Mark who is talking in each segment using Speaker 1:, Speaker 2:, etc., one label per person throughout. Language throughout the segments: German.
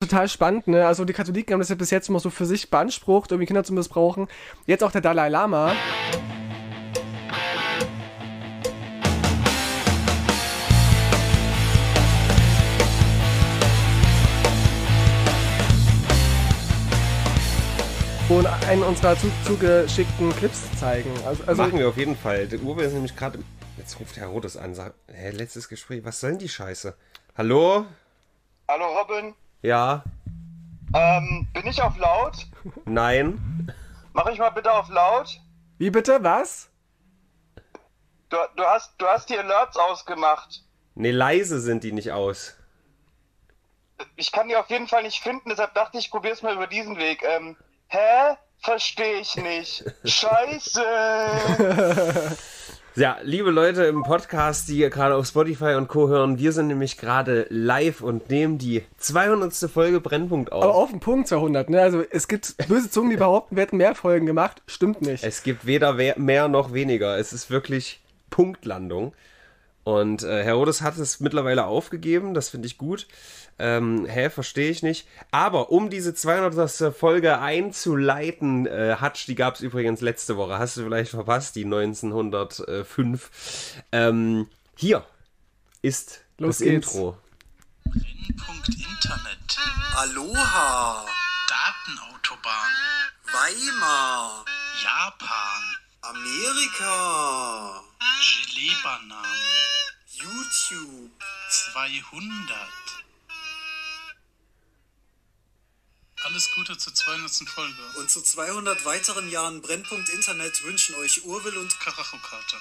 Speaker 1: total spannend, ne? Also die Katholiken haben das ja bis jetzt immer so für sich beansprucht, irgendwie Kinder zu missbrauchen. Jetzt auch der Dalai Lama. und einen unserer zu, zugeschickten Clips zeigen.
Speaker 2: Also, also Machen wir auf jeden Fall. Der Uwe ist nämlich gerade. Jetzt ruft Herr Rotes an, sagt, hä, letztes Gespräch, was soll denn die Scheiße? Hallo?
Speaker 3: Hallo Robin?
Speaker 2: Ja.
Speaker 3: Ähm, bin ich auf laut?
Speaker 2: Nein.
Speaker 3: Mach ich mal bitte auf laut.
Speaker 1: Wie bitte? Was?
Speaker 3: Du, du, hast, du hast die Alerts ausgemacht.
Speaker 2: Nee, leise sind die nicht aus.
Speaker 3: Ich kann die auf jeden Fall nicht finden, deshalb dachte ich, ich probier's mal über diesen Weg. Ähm, hä? Verstehe ich nicht. Scheiße.
Speaker 2: Ja, liebe Leute im Podcast, die gerade auf Spotify und Co. hören, wir sind nämlich gerade live und nehmen die 200. Folge Brennpunkt auf.
Speaker 1: Aber auf den Punkt 200, ne? Also es gibt böse Zungen, die behaupten, wir hätten mehr Folgen gemacht. Stimmt nicht.
Speaker 2: Es gibt weder mehr noch weniger. Es ist wirklich Punktlandung. Und äh, Herodes hat es mittlerweile aufgegeben, das finde ich gut. Ähm, hä, verstehe ich nicht. Aber um diese 200. Folge einzuleiten, äh, Hutch, die gab es übrigens letzte Woche, hast du vielleicht verpasst, die 1905. Ähm, hier ist Los das geht's. Intro.
Speaker 4: Brennpunkt Internet.
Speaker 5: Aloha.
Speaker 4: Datenautobahn.
Speaker 5: Weimar.
Speaker 4: Japan.
Speaker 5: Amerika.
Speaker 4: Gelee-Bananen.
Speaker 5: YouTube.
Speaker 4: 200. Alles Gute zur 200. Folge.
Speaker 5: Und zu 200 weiteren Jahren Brennpunkt Internet wünschen euch Urwil und
Speaker 4: Karachokata.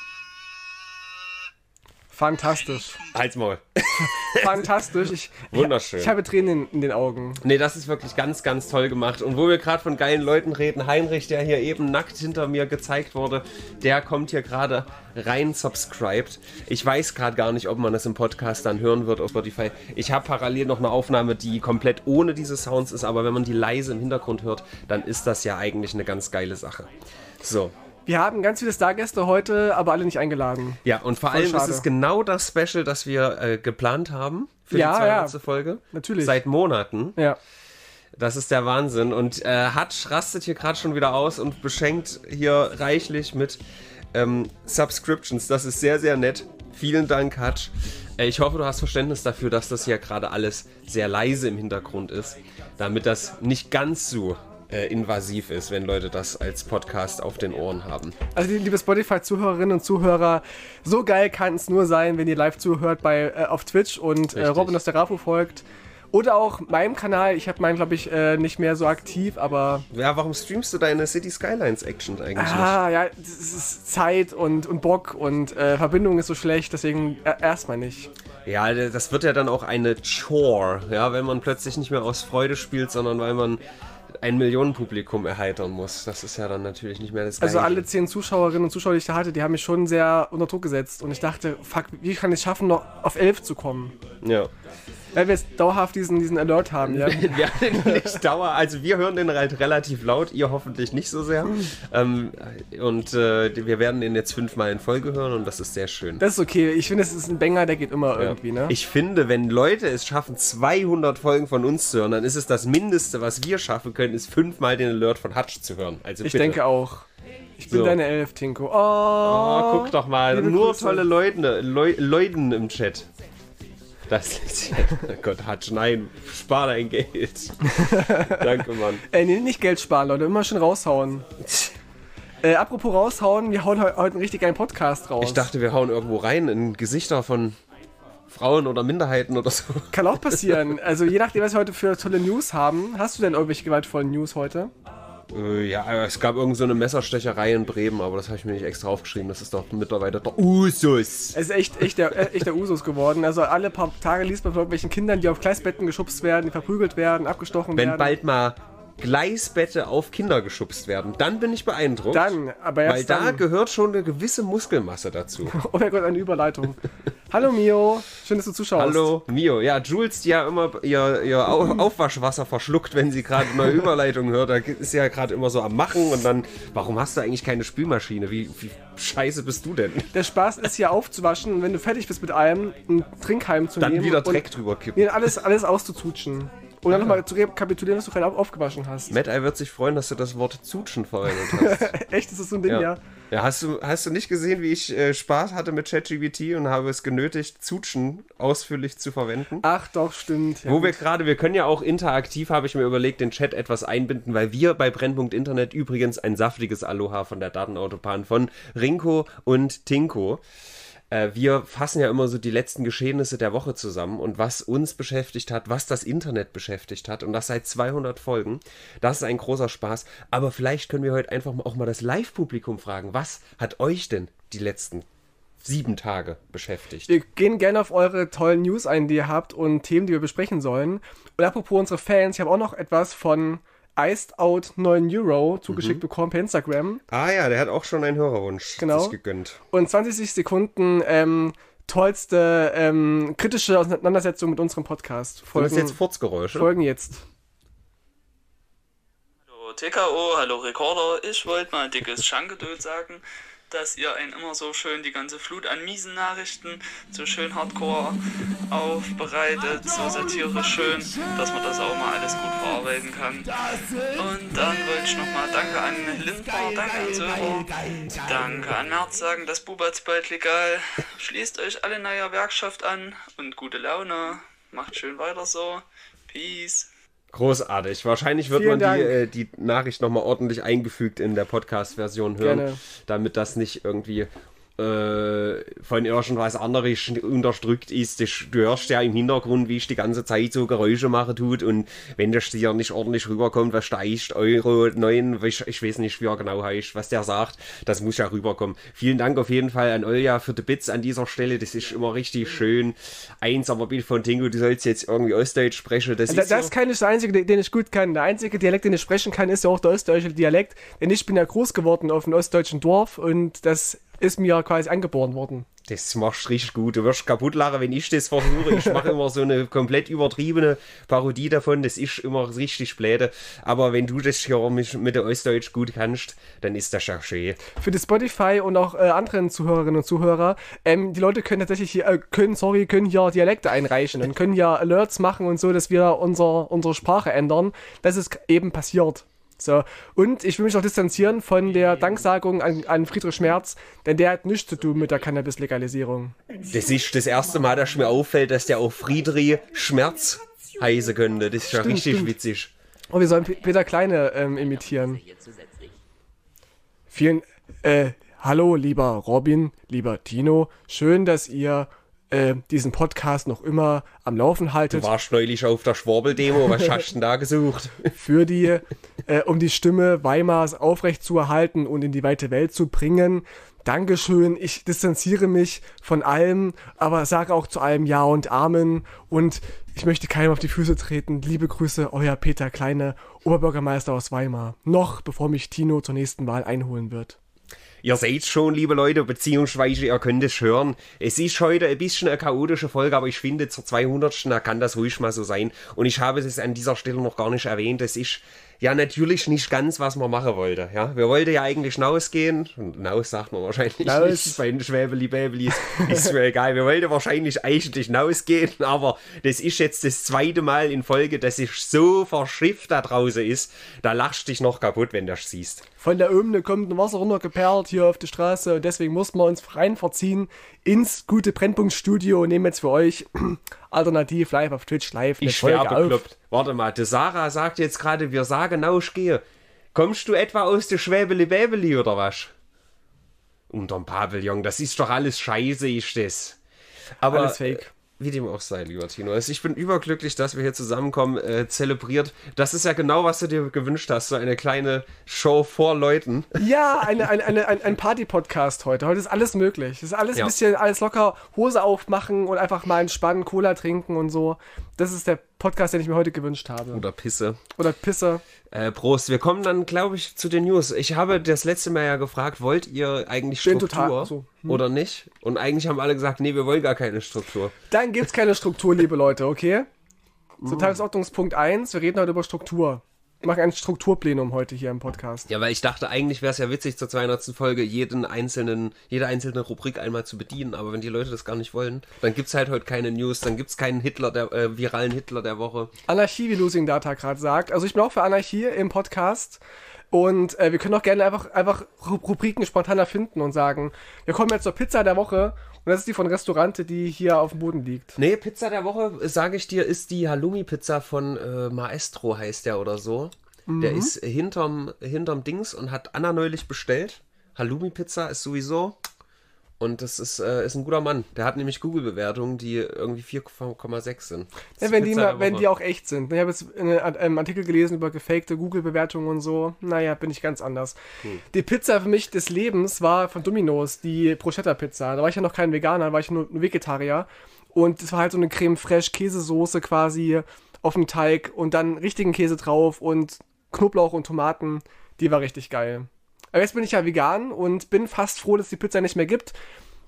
Speaker 1: Fantastisch.
Speaker 2: Halt's Maul.
Speaker 1: Fantastisch. Ich,
Speaker 2: Wunderschön.
Speaker 1: Ich, ich, habe Tränen in, in, den Augen.
Speaker 2: Nee, das ist wirklich ganz, ganz toll gemacht. Und wo wir gerade von geilen Leuten reden, Heinrich, der hier eben nackt hinter mir gezeigt wurde, der kommt hier gerade rein subscribed. Ich weiß gerade gar nicht, ob man das im Podcast dann hören wird auf Spotify. Ich habe parallel noch eine Aufnahme, die komplett ohne diese Sounds ist, aber wenn man die leise im Hintergrund hört, dann ist das ja eigentlich eine ganz geile Sache. So,
Speaker 1: wir haben ganz viele Stargäste heute, aber alle nicht eingeladen.
Speaker 2: Ja, und vor Voll allem schade. ist es genau das Special, das wir äh, geplant haben für
Speaker 1: ja,
Speaker 2: die 200.
Speaker 1: Ja,
Speaker 2: Folge.
Speaker 1: Natürlich.
Speaker 2: Seit Monaten.
Speaker 1: Ja.
Speaker 2: Das ist der Wahnsinn. Und äh, Hutch rastet hier gerade schon wieder aus und beschenkt hier reichlich mit ähm, Subscriptions. Das ist sehr, sehr nett. Vielen Dank, Hutch. Äh, ich hoffe, du hast Verständnis dafür, dass das hier gerade alles sehr leise im Hintergrund ist, damit das nicht ganz so äh, invasiv ist, wenn Leute das als Podcast auf den Ohren haben.
Speaker 1: Also liebe Spotify-Zuhörerinnen und Zuhörer, so geil kann es nur sein, wenn ihr live zuhört bei, äh, auf Twitch und äh, Robin aus der Rafu folgt. Oder auch meinem Kanal. Ich habe meinen, glaube ich, äh, nicht mehr so aktiv, aber.
Speaker 2: Ja, warum streamst du deine City Skylines Action eigentlich
Speaker 1: ah, nicht? ja, das ist Zeit und, und Bock und äh, Verbindung ist so schlecht, deswegen äh, erstmal nicht.
Speaker 2: Ja, das wird ja dann auch eine Chore, ja, wenn man plötzlich nicht mehr aus Freude spielt, sondern weil man ein Millionenpublikum erheitern muss. Das ist ja dann natürlich nicht mehr das
Speaker 1: also Gleiche. Also alle zehn Zuschauerinnen und Zuschauer, die ich da hatte, die haben mich schon sehr unter Druck gesetzt. Und ich dachte, fuck, wie kann ich es schaffen, noch auf elf zu kommen?
Speaker 2: Ja.
Speaker 1: Weil wir jetzt dauerhaft diesen, diesen Alert haben, ja.
Speaker 2: wir nicht dauer, also wir hören den halt relativ laut, ihr hoffentlich nicht so sehr. ähm, und äh, wir werden den jetzt fünfmal in Folge hören und das ist sehr schön.
Speaker 1: Das ist okay. Ich finde, es ist ein Banger, der geht immer ja. irgendwie, ne?
Speaker 2: Ich finde, wenn Leute es schaffen, 200 Folgen von uns zu hören, dann ist es das Mindeste, was wir schaffen können, ist fünfmal den Alert von Hutch zu hören. Also
Speaker 1: ich denke auch. Ich bin so. deine Elf, Tinko. Oh,
Speaker 2: oh guck doch mal. Nur Grüße. tolle Leute, Le Leuten im Chat. Das ist ja, oh Gott, Hatsch, nein, spar dein Geld. Danke, Mann.
Speaker 1: Ey, nee, nicht Geld sparen, Leute, immer schön raushauen. Äh, apropos raushauen, wir hauen heute einen richtig geilen Podcast raus.
Speaker 2: Ich dachte, wir hauen irgendwo rein in Gesichter von Frauen oder Minderheiten oder so.
Speaker 1: Kann auch passieren. Also je nachdem, was wir heute für tolle News haben. Hast du denn irgendwelche gewaltvollen News heute?
Speaker 2: Äh, ja, es gab irgend so eine Messerstecherei in Bremen, aber das habe ich mir nicht extra aufgeschrieben. Das ist doch mittlerweile der Usus.
Speaker 1: Es ist echt, echt, der, echt der Usus geworden. Also alle paar Tage liest man von irgendwelchen Kindern, die auf Gleisbetten geschubst werden, die verprügelt werden, abgestochen
Speaker 2: Wenn
Speaker 1: werden.
Speaker 2: Wenn bald mal Gleisbette auf Kinder geschubst werden. Dann bin ich beeindruckt.
Speaker 1: Dann, aber erst
Speaker 2: Weil da
Speaker 1: dann.
Speaker 2: gehört schon eine gewisse Muskelmasse dazu.
Speaker 1: oh mein Gott, eine Überleitung. Hallo Mio, schön, dass du zuschaust.
Speaker 2: Hallo Mio. Ja, Jules, die ja immer ihr, ihr Aufwaschwasser verschluckt, wenn sie gerade eine Überleitung hört. Da ist sie ja gerade immer so am Machen und dann, warum hast du eigentlich keine Spülmaschine? Wie, wie scheiße bist du denn?
Speaker 1: Der Spaß ist hier aufzuwaschen und wenn du fertig bist mit allem, einen Trinkheim zu
Speaker 2: dann
Speaker 1: nehmen.
Speaker 2: Dann wieder Dreck drüber kippen.
Speaker 1: Alles, alles auszututschen. Und dann nochmal zu rekapitulieren, was du gerade aufgewaschen hast.
Speaker 2: Matt Eye wird sich freuen, dass du das Wort Zutschen verwendet hast.
Speaker 1: Echt, ist das so ein Ding, ja?
Speaker 2: Ja. Ja, hast du, hast du nicht gesehen, wie ich äh, Spaß hatte mit ChatGPT und habe es genötigt, Zutschen ausführlich zu verwenden?
Speaker 1: Ach doch, stimmt. Ja,
Speaker 2: Wo wir
Speaker 1: gut.
Speaker 2: gerade, wir können ja auch interaktiv, habe ich mir überlegt, den Chat etwas einbinden, weil wir bei Brennpunkt Internet übrigens ein saftiges Aloha von der Datenautobahn von Rinko und Tinko. Äh, wir fassen ja immer so die letzten Geschehnisse der Woche zusammen und was uns beschäftigt hat, was das Internet beschäftigt hat und das seit 200 Folgen. Das ist ein großer Spaß. Aber vielleicht können wir heute einfach auch mal das Live-Publikum fragen. Was hat euch denn die letzten sieben Tage beschäftigt?
Speaker 1: Wir gehen gerne auf eure tollen News ein, die ihr habt und Themen, die wir besprechen sollen. Und apropos unsere Fans, ich habe auch noch etwas von Iced Out 9 Euro zugeschickt
Speaker 2: Mhm.
Speaker 1: bekommen per Instagram.
Speaker 2: Ah ja, der hat auch schon einen Hörerwunsch
Speaker 1: Genau.
Speaker 2: sich gegönnt.
Speaker 1: Und 20 Sekunden ähm, tollste ähm, kritische Auseinandersetzung mit unserem Podcast.
Speaker 2: Und das
Speaker 1: Folgen,
Speaker 2: jetzt Furzgeräusche.
Speaker 1: folgen jetzt.
Speaker 4: Hallo TKO, hallo Recorder. Ich wollte mal ein dickes Schankedöd sagen, dass ihr einen immer so schön die ganze Flut an miesen Nachrichten so schön hardcore aufbereitet, so satirisch schön, dass man das auch mal alles gut verarbeiten kann. Und dann wollte ich nochmal Danke an Lindbar, danke an Söder, danke an Merz sagen, das Bubat's bald legal. Schließt euch alle neuer Werkschaft an und gute Laune. Macht schön weiter so. Peace.
Speaker 2: Großartig. Wahrscheinlich wird
Speaker 1: Vielen
Speaker 2: man die, äh, die Nachricht nochmal ordentlich eingefügt in der Podcast-Version hören,
Speaker 1: Gerne.
Speaker 2: damit das nicht irgendwie äh, von irgendwas anderes unterdrückt ist. Das, du hörst ja im Hintergrund, wie ich die ganze Zeit so Geräusche mache tut und wenn das dir nicht ordentlich rüberkommt, was steigt Euro 9, ich, ich weiß nicht, wie er genau heißt, was der sagt, das muss ja rüberkommen. Vielen Dank auf jeden Fall an Olja für die Bits an dieser Stelle, das ist immer richtig schön. Eins, aber Bild von Tingo, du sollst jetzt irgendwie Ostdeutsch sprechen, das
Speaker 1: Da,
Speaker 2: ist
Speaker 1: das
Speaker 2: so.
Speaker 1: kann ich der einzige, den ich gut kann. Der einzige Dialekt, den ich sprechen kann, ist ja auch der ostdeutsche Dialekt. Denn ich bin ja groß geworden auf einem ostdeutschen Dorf und das ist mir quasi angeboren worden.
Speaker 2: Das machst du richtig gut. Du wirst kaputt lachen, wenn ich das versuche. Ich mache immer so eine komplett übertriebene Parodie davon. Das ist immer richtig bläde. Aber wenn du das hier mit, mit der Ostdeutsch gut kannst, dann ist das ja schön.
Speaker 1: Für die Spotify und auch äh, anderen Zuhörerinnen und Zuhörer, ähm, die Leute können tatsächlich hier, äh, können, sorry, können hier Dialekte einreichen und können ja Alerts machen und so, dass wir unser, unsere Sprache ändern. Das ist eben passiert. So, und ich will mich auch distanzieren von der Danksagung an, an Friedrich Merz, denn der hat nichts zu tun mit der Cannabis-Legalisierung.
Speaker 2: Das ist das erste Mal, dass mir auffällt, dass der auch Friedrich Schmerz heißen könnte. Das ist ja
Speaker 1: Stimmt,
Speaker 2: richtig
Speaker 1: stimmt.
Speaker 2: witzig.
Speaker 1: Oh, wir sollen Peter Kleine ähm, imitieren. Vielen, äh, hallo, lieber Robin, lieber Tino. Schön, dass ihr äh, diesen Podcast noch immer am Laufen
Speaker 2: Du
Speaker 1: haltet.
Speaker 2: warst neulich auf der Schwurbel-Demo. Was hast du denn da gesucht?
Speaker 1: Für die, äh, um die Stimme Weimars aufrecht zu erhalten und in die weite Welt zu bringen. Dankeschön, ich distanziere mich von allem, aber sage auch zu allem Ja und Amen und ich möchte keinem auf die Füße treten. Liebe Grüße, euer Peter Kleine, Oberbürgermeister aus Weimar. Noch bevor mich Tino zur nächsten Wahl einholen wird.
Speaker 2: Ihr seht schon, liebe Leute, beziehungsweise ihr könnt es hören. Es ist heute ein bisschen eine chaotische Folge, aber ich finde, zur 200. Da kann das ruhig mal so sein. Und ich habe es an dieser Stelle noch gar nicht erwähnt. Es ist ja natürlich nicht ganz, was man machen wollte. Ja, wir wollten ja eigentlich hinausgehen. Hinaus sagt man wahrscheinlich
Speaker 1: Hinaus.
Speaker 2: nicht. Bei den Schwäbeli Bäbelis ist mir egal. Wir wollten wahrscheinlich eigentlich hinausgehen, aber das ist jetzt das zweite Mal in Folge, dass ich so verschifft da draußen ist. Da lachst dich noch kaputt, wenn du das siehst.
Speaker 1: Von der Ömne kommt ein Wasser runtergeperlt hier auf die Straße und deswegen mussten wir uns rein verziehen ins gute Brennpunktstudio und nehmen jetzt für euch alternativ live auf Twitch live eine
Speaker 2: Ich
Speaker 1: Folge
Speaker 2: bekloppt. Warte mal, die Sarah sagt jetzt gerade, wir sagen Nauschgehe. Kommst du etwa aus der Schwäbeli Bäbeli oder was? Unterm Pavillon, das ist doch alles scheiße, ist das. Aber
Speaker 1: Alles fake.
Speaker 2: Wie dem auch sei, lieber Tino. Also ich bin überglücklich, dass wir hier zusammenkommen, äh, zelebriert. Das ist ja genau, was du dir gewünscht hast, so eine kleine Show vor Leuten.
Speaker 1: Ja, eine, eine, eine, ein, ein Party-Podcast heute. Heute ist alles möglich. Es ist alles
Speaker 2: Ja.
Speaker 1: ein bisschen, alles locker, Hose aufmachen und einfach mal entspannen, Cola trinken und so. Das ist der Podcast, den ich mir heute gewünscht habe.
Speaker 2: Oder Pisse.
Speaker 1: Oder Pisse.
Speaker 2: Äh, Prost. Wir kommen dann, glaube ich, zu den News. Ich habe das letzte Mal ja gefragt, wollt ihr eigentlich
Speaker 1: Den
Speaker 2: Struktur
Speaker 1: total- so, hm.
Speaker 2: oder nicht? Und eigentlich haben alle gesagt, nee, wir wollen gar keine Struktur.
Speaker 1: Dann gibt's keine Struktur, liebe Leute, okay? So, Tagesordnungspunkt 1, wir reden heute über Struktur. Machen ein Strukturplenum heute hier im Podcast.
Speaker 2: Ja, weil ich dachte, eigentlich wäre es ja witzig, zur 200. Folge jeden einzelnen, jede einzelne Rubrik einmal zu bedienen. Aber wenn die Leute das gar nicht wollen, dann gibt es halt heute keine News, dann gibt es keinen Hitler, der äh, viralen Hitler der Woche.
Speaker 1: Anarchie, wie Losing Data gerade sagt. Also ich bin auch für Anarchie im Podcast. Und äh, wir können auch gerne einfach, einfach Rubriken spontaner finden und sagen, wir kommen jetzt zur Pizza der Woche und das ist die von Restaurante, die hier auf dem Boden liegt.
Speaker 2: Nee, Pizza der Woche, sage ich dir, ist die Halloumi-Pizza von äh, Maestro, heißt der oder so. Mhm. Der ist hinterm, hinterm Dings und hat Anna neulich bestellt. Halloumi-Pizza ist sowieso und das ist, äh, ist ein guter Mann. Der hat nämlich Google-Bewertungen, die irgendwie 4,6 sind.
Speaker 1: Ja, wenn, die, wenn die auch echt sind. Ich habe jetzt einen Artikel gelesen über gefakte Google-Bewertungen und so. Naja, bin ich ganz anders. Hm. Die Pizza für mich des Lebens war von Domino's, die Bruschetta-Pizza. Da war ich ja noch kein Veganer, da war ich nur ein Vegetarier. Und es war halt so eine Creme fraiche Käsesoße quasi auf dem Teig und dann richtigen Käse drauf und Knoblauch und Tomaten. Die war richtig geil. Aber jetzt bin ich ja vegan und bin fast froh, dass es die Pizza nicht mehr gibt.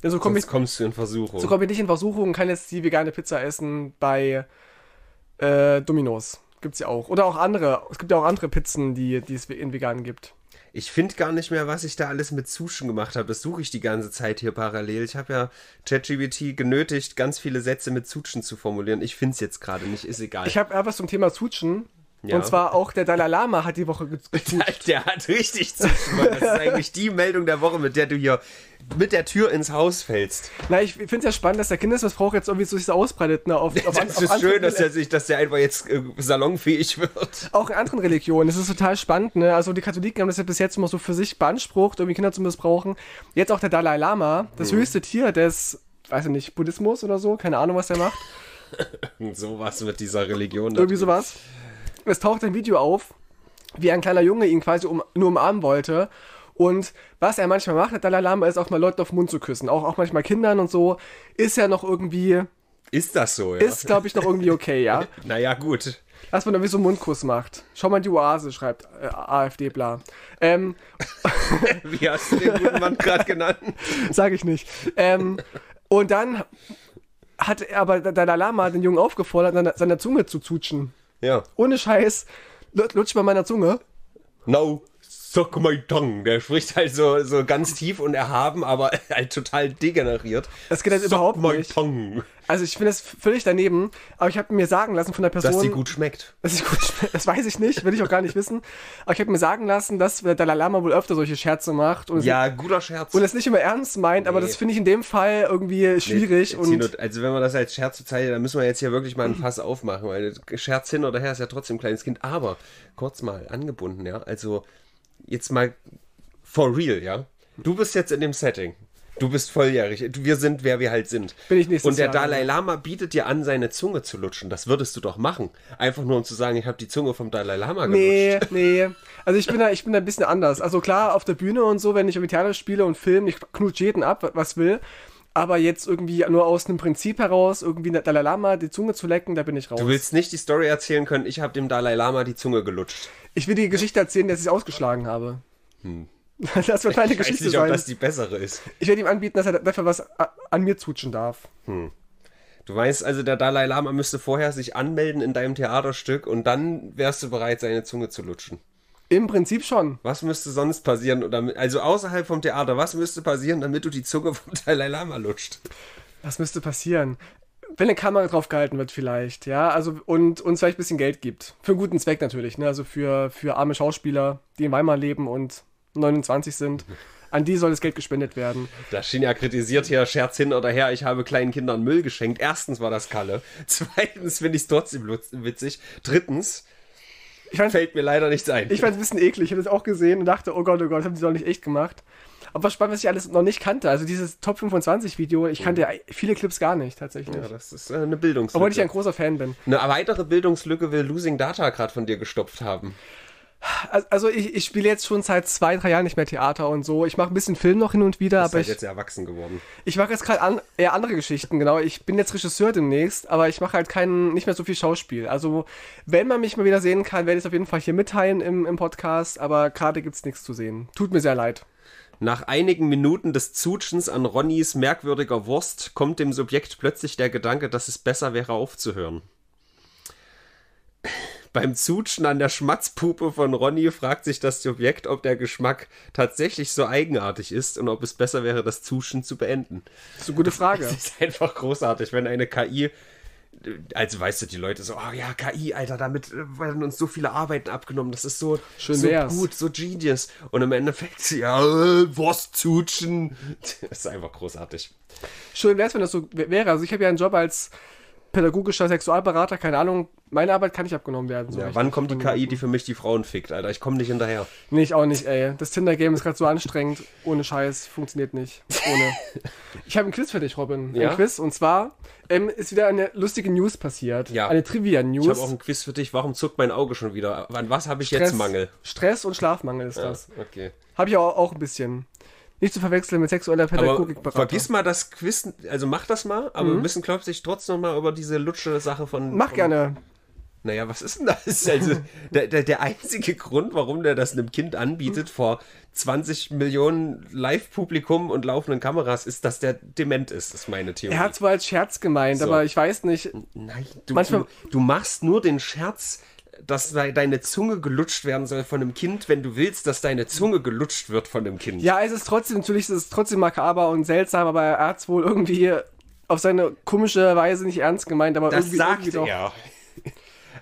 Speaker 2: Denn so komm ich, kommst du in Versuchung.
Speaker 1: So komme ich nicht in Versuchung und kann jetzt die vegane Pizza essen bei äh, Domino's. Gibt's ja auch. Oder auch andere. Es gibt ja auch andere Pizzen, die, die es in vegan gibt.
Speaker 2: Ich finde gar nicht mehr, was ich da alles mit Suschen gemacht habe. Das suche ich die ganze Zeit hier parallel. Ich habe ja ChatGPT genötigt, ganz viele Sätze mit Suchen zu formulieren. Ich finde es jetzt gerade nicht, ist egal.
Speaker 1: Ich habe etwas zum Thema Suchen. Ja. Und zwar auch der Dalai Lama hat die Woche
Speaker 2: getucht. Der hat richtig zu Das ist eigentlich die Meldung der Woche, mit der du hier mit der Tür ins Haus fällst.
Speaker 1: Na, ich finde es ja spannend, dass der Kindesmissbrauch jetzt irgendwie so sich so ausbreitet. Ne, auf,
Speaker 2: auf, das ist schön, dass er sich, dass der einfach jetzt äh, salonfähig wird.
Speaker 1: Auch in anderen Religionen. Das ist total spannend. Ne? Also die Katholiken haben das ja bis jetzt immer so für sich beansprucht, irgendwie Kinder zu missbrauchen. Jetzt auch der Dalai Lama, das hm. höchste Tier des, weiß ich nicht, Buddhismus oder so. Keine Ahnung, was der macht.
Speaker 2: sowas mit dieser Religion.
Speaker 1: Irgendwie sowas es taucht ein Video auf, wie ein kleiner Junge ihn quasi um, nur umarmen wollte. Und was er manchmal macht, der Dalai Lama, ist auch mal Leute auf den Mund zu küssen. Auch, auch manchmal Kindern und so. Ist ja noch irgendwie.
Speaker 2: Ist das so, ja?
Speaker 1: Ist, glaube ich, noch irgendwie okay, ja?
Speaker 2: naja, gut.
Speaker 1: Dass man irgendwie so einen Mundkuss macht. Schau mal die Oase, schreibt äh, AfD, bla. Ähm,
Speaker 2: Wie hast du den guten Mann gerade genannt?
Speaker 1: Sag ich nicht. Ähm, und dann hat aber der Dalai Lama den Jungen aufgefordert, seine Zunge zu zutschen.
Speaker 2: Ja.
Speaker 1: Ohne Scheiß, lutsch mal meiner Zunge.
Speaker 2: No, suck my tongue. Der spricht halt so, so ganz tief und erhaben, aber halt total degeneriert.
Speaker 1: Das geht halt suck überhaupt my nicht. Tongue. Also ich finde das völlig daneben, aber ich habe mir sagen lassen von der Person...
Speaker 2: Dass sie gut schmeckt.
Speaker 1: Dass sie gut schmeckt, das weiß ich nicht, will ich auch gar nicht wissen. Aber ich habe mir sagen lassen, dass der Dalai Lama wohl öfter solche Scherze macht. Und
Speaker 2: ja, guter Scherz.
Speaker 1: Und es nicht immer ernst meint, nee. aber das finde ich in dem Fall irgendwie schwierig. Nee, und
Speaker 2: also wenn man das als Scherz bezeichnet, dann müssen wir jetzt hier wirklich mal ein Fass aufmachen, weil Scherz hin oder her ist ja trotzdem ein kleines Kind. Aber, kurz mal angebunden, ja, also jetzt mal for real, ja. Du bist jetzt in dem Setting. Du bist volljährig. Wir sind, wer wir halt sind.
Speaker 1: Bin ich nicht
Speaker 2: Und der Dalai Lama bietet dir an, seine Zunge zu lutschen. Das würdest du doch machen. Einfach nur um zu sagen, ich habe die Zunge vom Dalai Lama gelutscht.
Speaker 1: Nee, nee. Also ich bin da, ich bin da ein bisschen anders. Also klar, auf der Bühne und so, wenn ich im Theater spiele und filme, ich knutsch jeden ab, was will. Aber jetzt irgendwie nur aus einem Prinzip heraus, irgendwie der Dalai Lama die Zunge zu lecken, da bin ich raus.
Speaker 2: Du willst nicht die Story erzählen können, ich habe dem Dalai Lama die Zunge gelutscht.
Speaker 1: Ich will die Geschichte erzählen, dass ich es ausgeschlagen habe. Hm. Das wird meine Geschichte sein. Ich weiß nicht,
Speaker 2: ob das die bessere ist.
Speaker 1: Ich werde ihm anbieten, dass er dafür was an mir zutschen darf. Hm.
Speaker 2: Du weißt also, der Dalai Lama müsste vorher sich anmelden in deinem Theaterstück und dann wärst du bereit, seine Zunge zu lutschen.
Speaker 1: Im Prinzip schon.
Speaker 2: Was müsste sonst passieren? Damit, also außerhalb vom Theater, was müsste passieren, damit du die Zunge vom Dalai Lama lutscht?
Speaker 1: Was müsste passieren? Wenn eine Kamera drauf gehalten wird, vielleicht, ja, also und uns vielleicht ein bisschen Geld gibt. Für einen guten Zweck natürlich, ne? Also für, für arme Schauspieler, die in Weimar leben und 29 sind. An die soll das Geld gespendet werden.
Speaker 2: Da schien ja kritisiert hier, Scherz hin oder her, ich habe kleinen Kindern Müll geschenkt. Erstens war das Kalle. Zweitens finde ich es trotzdem witzig. Drittens, fällt mir leider nichts ein.
Speaker 1: Ich fand es ein bisschen eklig. Ich habe das auch gesehen und dachte, oh Gott, oh Gott, das haben die doch nicht echt gemacht. Aber was spannend, was ich alles noch nicht kannte. Also dieses Top 25 Video, ich kannte ja viele Clips gar nicht tatsächlich. Ja,
Speaker 2: das ist äh, eine Bildungslücke.
Speaker 1: Obwohl ich ein großer Fan bin.
Speaker 2: Eine weitere Bildungslücke will Losing Data gerade von dir gestopft haben.
Speaker 1: Also ich, ich spiele jetzt schon seit zwei, drei Jahren nicht mehr Theater und so. Ich mache ein bisschen Film noch hin und wieder, aber
Speaker 2: ich
Speaker 1: jetzt
Speaker 2: erwachsen geworden.
Speaker 1: Ich mache jetzt gerade an, eher andere Geschichten, genau. Ich bin jetzt Regisseur demnächst, aber ich mache halt keinen, nicht mehr so viel Schauspiel. Also wenn man mich mal wieder sehen kann, werde ich es auf jeden Fall hier mitteilen im, im Podcast, aber gerade gibt es nichts zu sehen. Tut mir sehr leid.
Speaker 2: Nach einigen Minuten des Zutschens an Ronnys merkwürdiger Wurst kommt dem Subjekt plötzlich der Gedanke, dass es besser wäre aufzuhören. Beim Zutschen an der Schmatzpuppe von Ronny fragt sich das Subjekt, ob der Geschmack tatsächlich so eigenartig ist und ob es besser wäre, das Zuschen zu beenden.
Speaker 1: Das ist eine gute Frage.
Speaker 2: Das ist einfach großartig, wenn eine KI also weißt du, die Leute so, oh ja, KI, Alter, damit werden uns so viele Arbeiten abgenommen, das ist so,
Speaker 1: Schön
Speaker 2: so
Speaker 1: wär's.
Speaker 2: gut, so genius. Und im Endeffekt, ja, was zutschen. Das ist einfach großartig.
Speaker 1: Schön wäre es, wenn das so wäre. Also ich habe ja einen Job als pädagogischer Sexualberater, keine Ahnung, meine Arbeit kann nicht abgenommen werden. So
Speaker 2: Ja, wann kommt die KI, die für mich die Frauen fickt, Alter? Ich komme nicht hinterher.
Speaker 1: Nee, ich auch nicht, ey. Das Tinder-Game ist gerade so anstrengend. Ohne Scheiß. Funktioniert nicht. Ohne. ich habe ein Quiz für dich, Robin.
Speaker 2: Ja?
Speaker 1: Ein Quiz. Und zwar ähm, ist wieder eine lustige News passiert.
Speaker 2: Ja.
Speaker 1: Eine Trivia-News.
Speaker 2: Ich habe auch ein Quiz für dich. Warum zuckt mein Auge schon wieder? An was habe ich jetzt Mangel?
Speaker 1: Stress und Schlafmangel ist
Speaker 2: Ja,
Speaker 1: das.
Speaker 2: okay.
Speaker 1: Habe ich auch, auch ein bisschen. Nicht zu verwechseln mit sexueller Pädagogikberater.
Speaker 2: vergiss mal das Quiz, also mach das mal, aber wir müssen, glaube ich, trotzdem noch mal über diese lutsche Sache von.
Speaker 1: Mhm. Mach
Speaker 2: von,
Speaker 1: gerne.
Speaker 2: Naja, was ist denn das? Also, der, der, der einzige Grund, warum der das einem Kind anbietet vor 20 Millionen Live-Publikum und laufenden Kameras, ist, dass der dement ist, ist meine Theorie.
Speaker 1: Er hat es wohl als Scherz gemeint,
Speaker 2: So.
Speaker 1: aber ich weiß nicht.
Speaker 2: Nein, du,
Speaker 1: Manchmal-
Speaker 2: du, du machst nur den Scherz, dass de- deine Zunge gelutscht werden soll von einem Kind, wenn du willst, dass deine Zunge gelutscht wird von einem Kind.
Speaker 1: Ja, es ist trotzdem, natürlich ist es trotzdem makaber und seltsam, aber er hat es wohl irgendwie auf seine komische Weise nicht ernst gemeint, aber
Speaker 2: Das
Speaker 1: irgendwie,
Speaker 2: sagt
Speaker 1: irgendwie doch.
Speaker 2: er.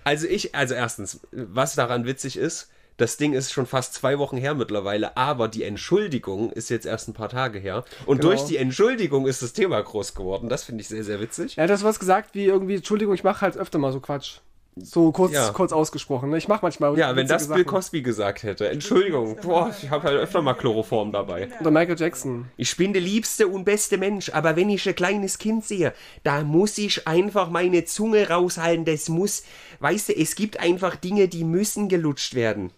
Speaker 2: Also ich, also erstens, was daran witzig ist, das Ding ist schon fast zwei Wochen her mittlerweile, aber die Entschuldigung ist jetzt erst ein paar Tage her. Und
Speaker 1: Genau.
Speaker 2: durch die Entschuldigung ist das Thema groß geworden. Das finde ich sehr, sehr witzig.
Speaker 1: Er hat das was gesagt wie irgendwie, Entschuldigung, ich mache halt öfter mal so Quatsch. So kurz,
Speaker 2: Ja.
Speaker 1: kurz ausgesprochen. Ne? Ich mache manchmal.
Speaker 2: Ja, wenn das Bill
Speaker 1: Sachen.
Speaker 2: Cosby gesagt hätte. Entschuldigung, boah, ich habe halt öfter mal Chloroform dabei.
Speaker 1: Oder Michael Jackson.
Speaker 2: Ich bin der liebste und beste Mensch, aber wenn ich ein kleines Kind sehe, da muss ich einfach meine Zunge raushalten. Das muss, weißt du, es gibt einfach Dinge, die müssen gelutscht werden.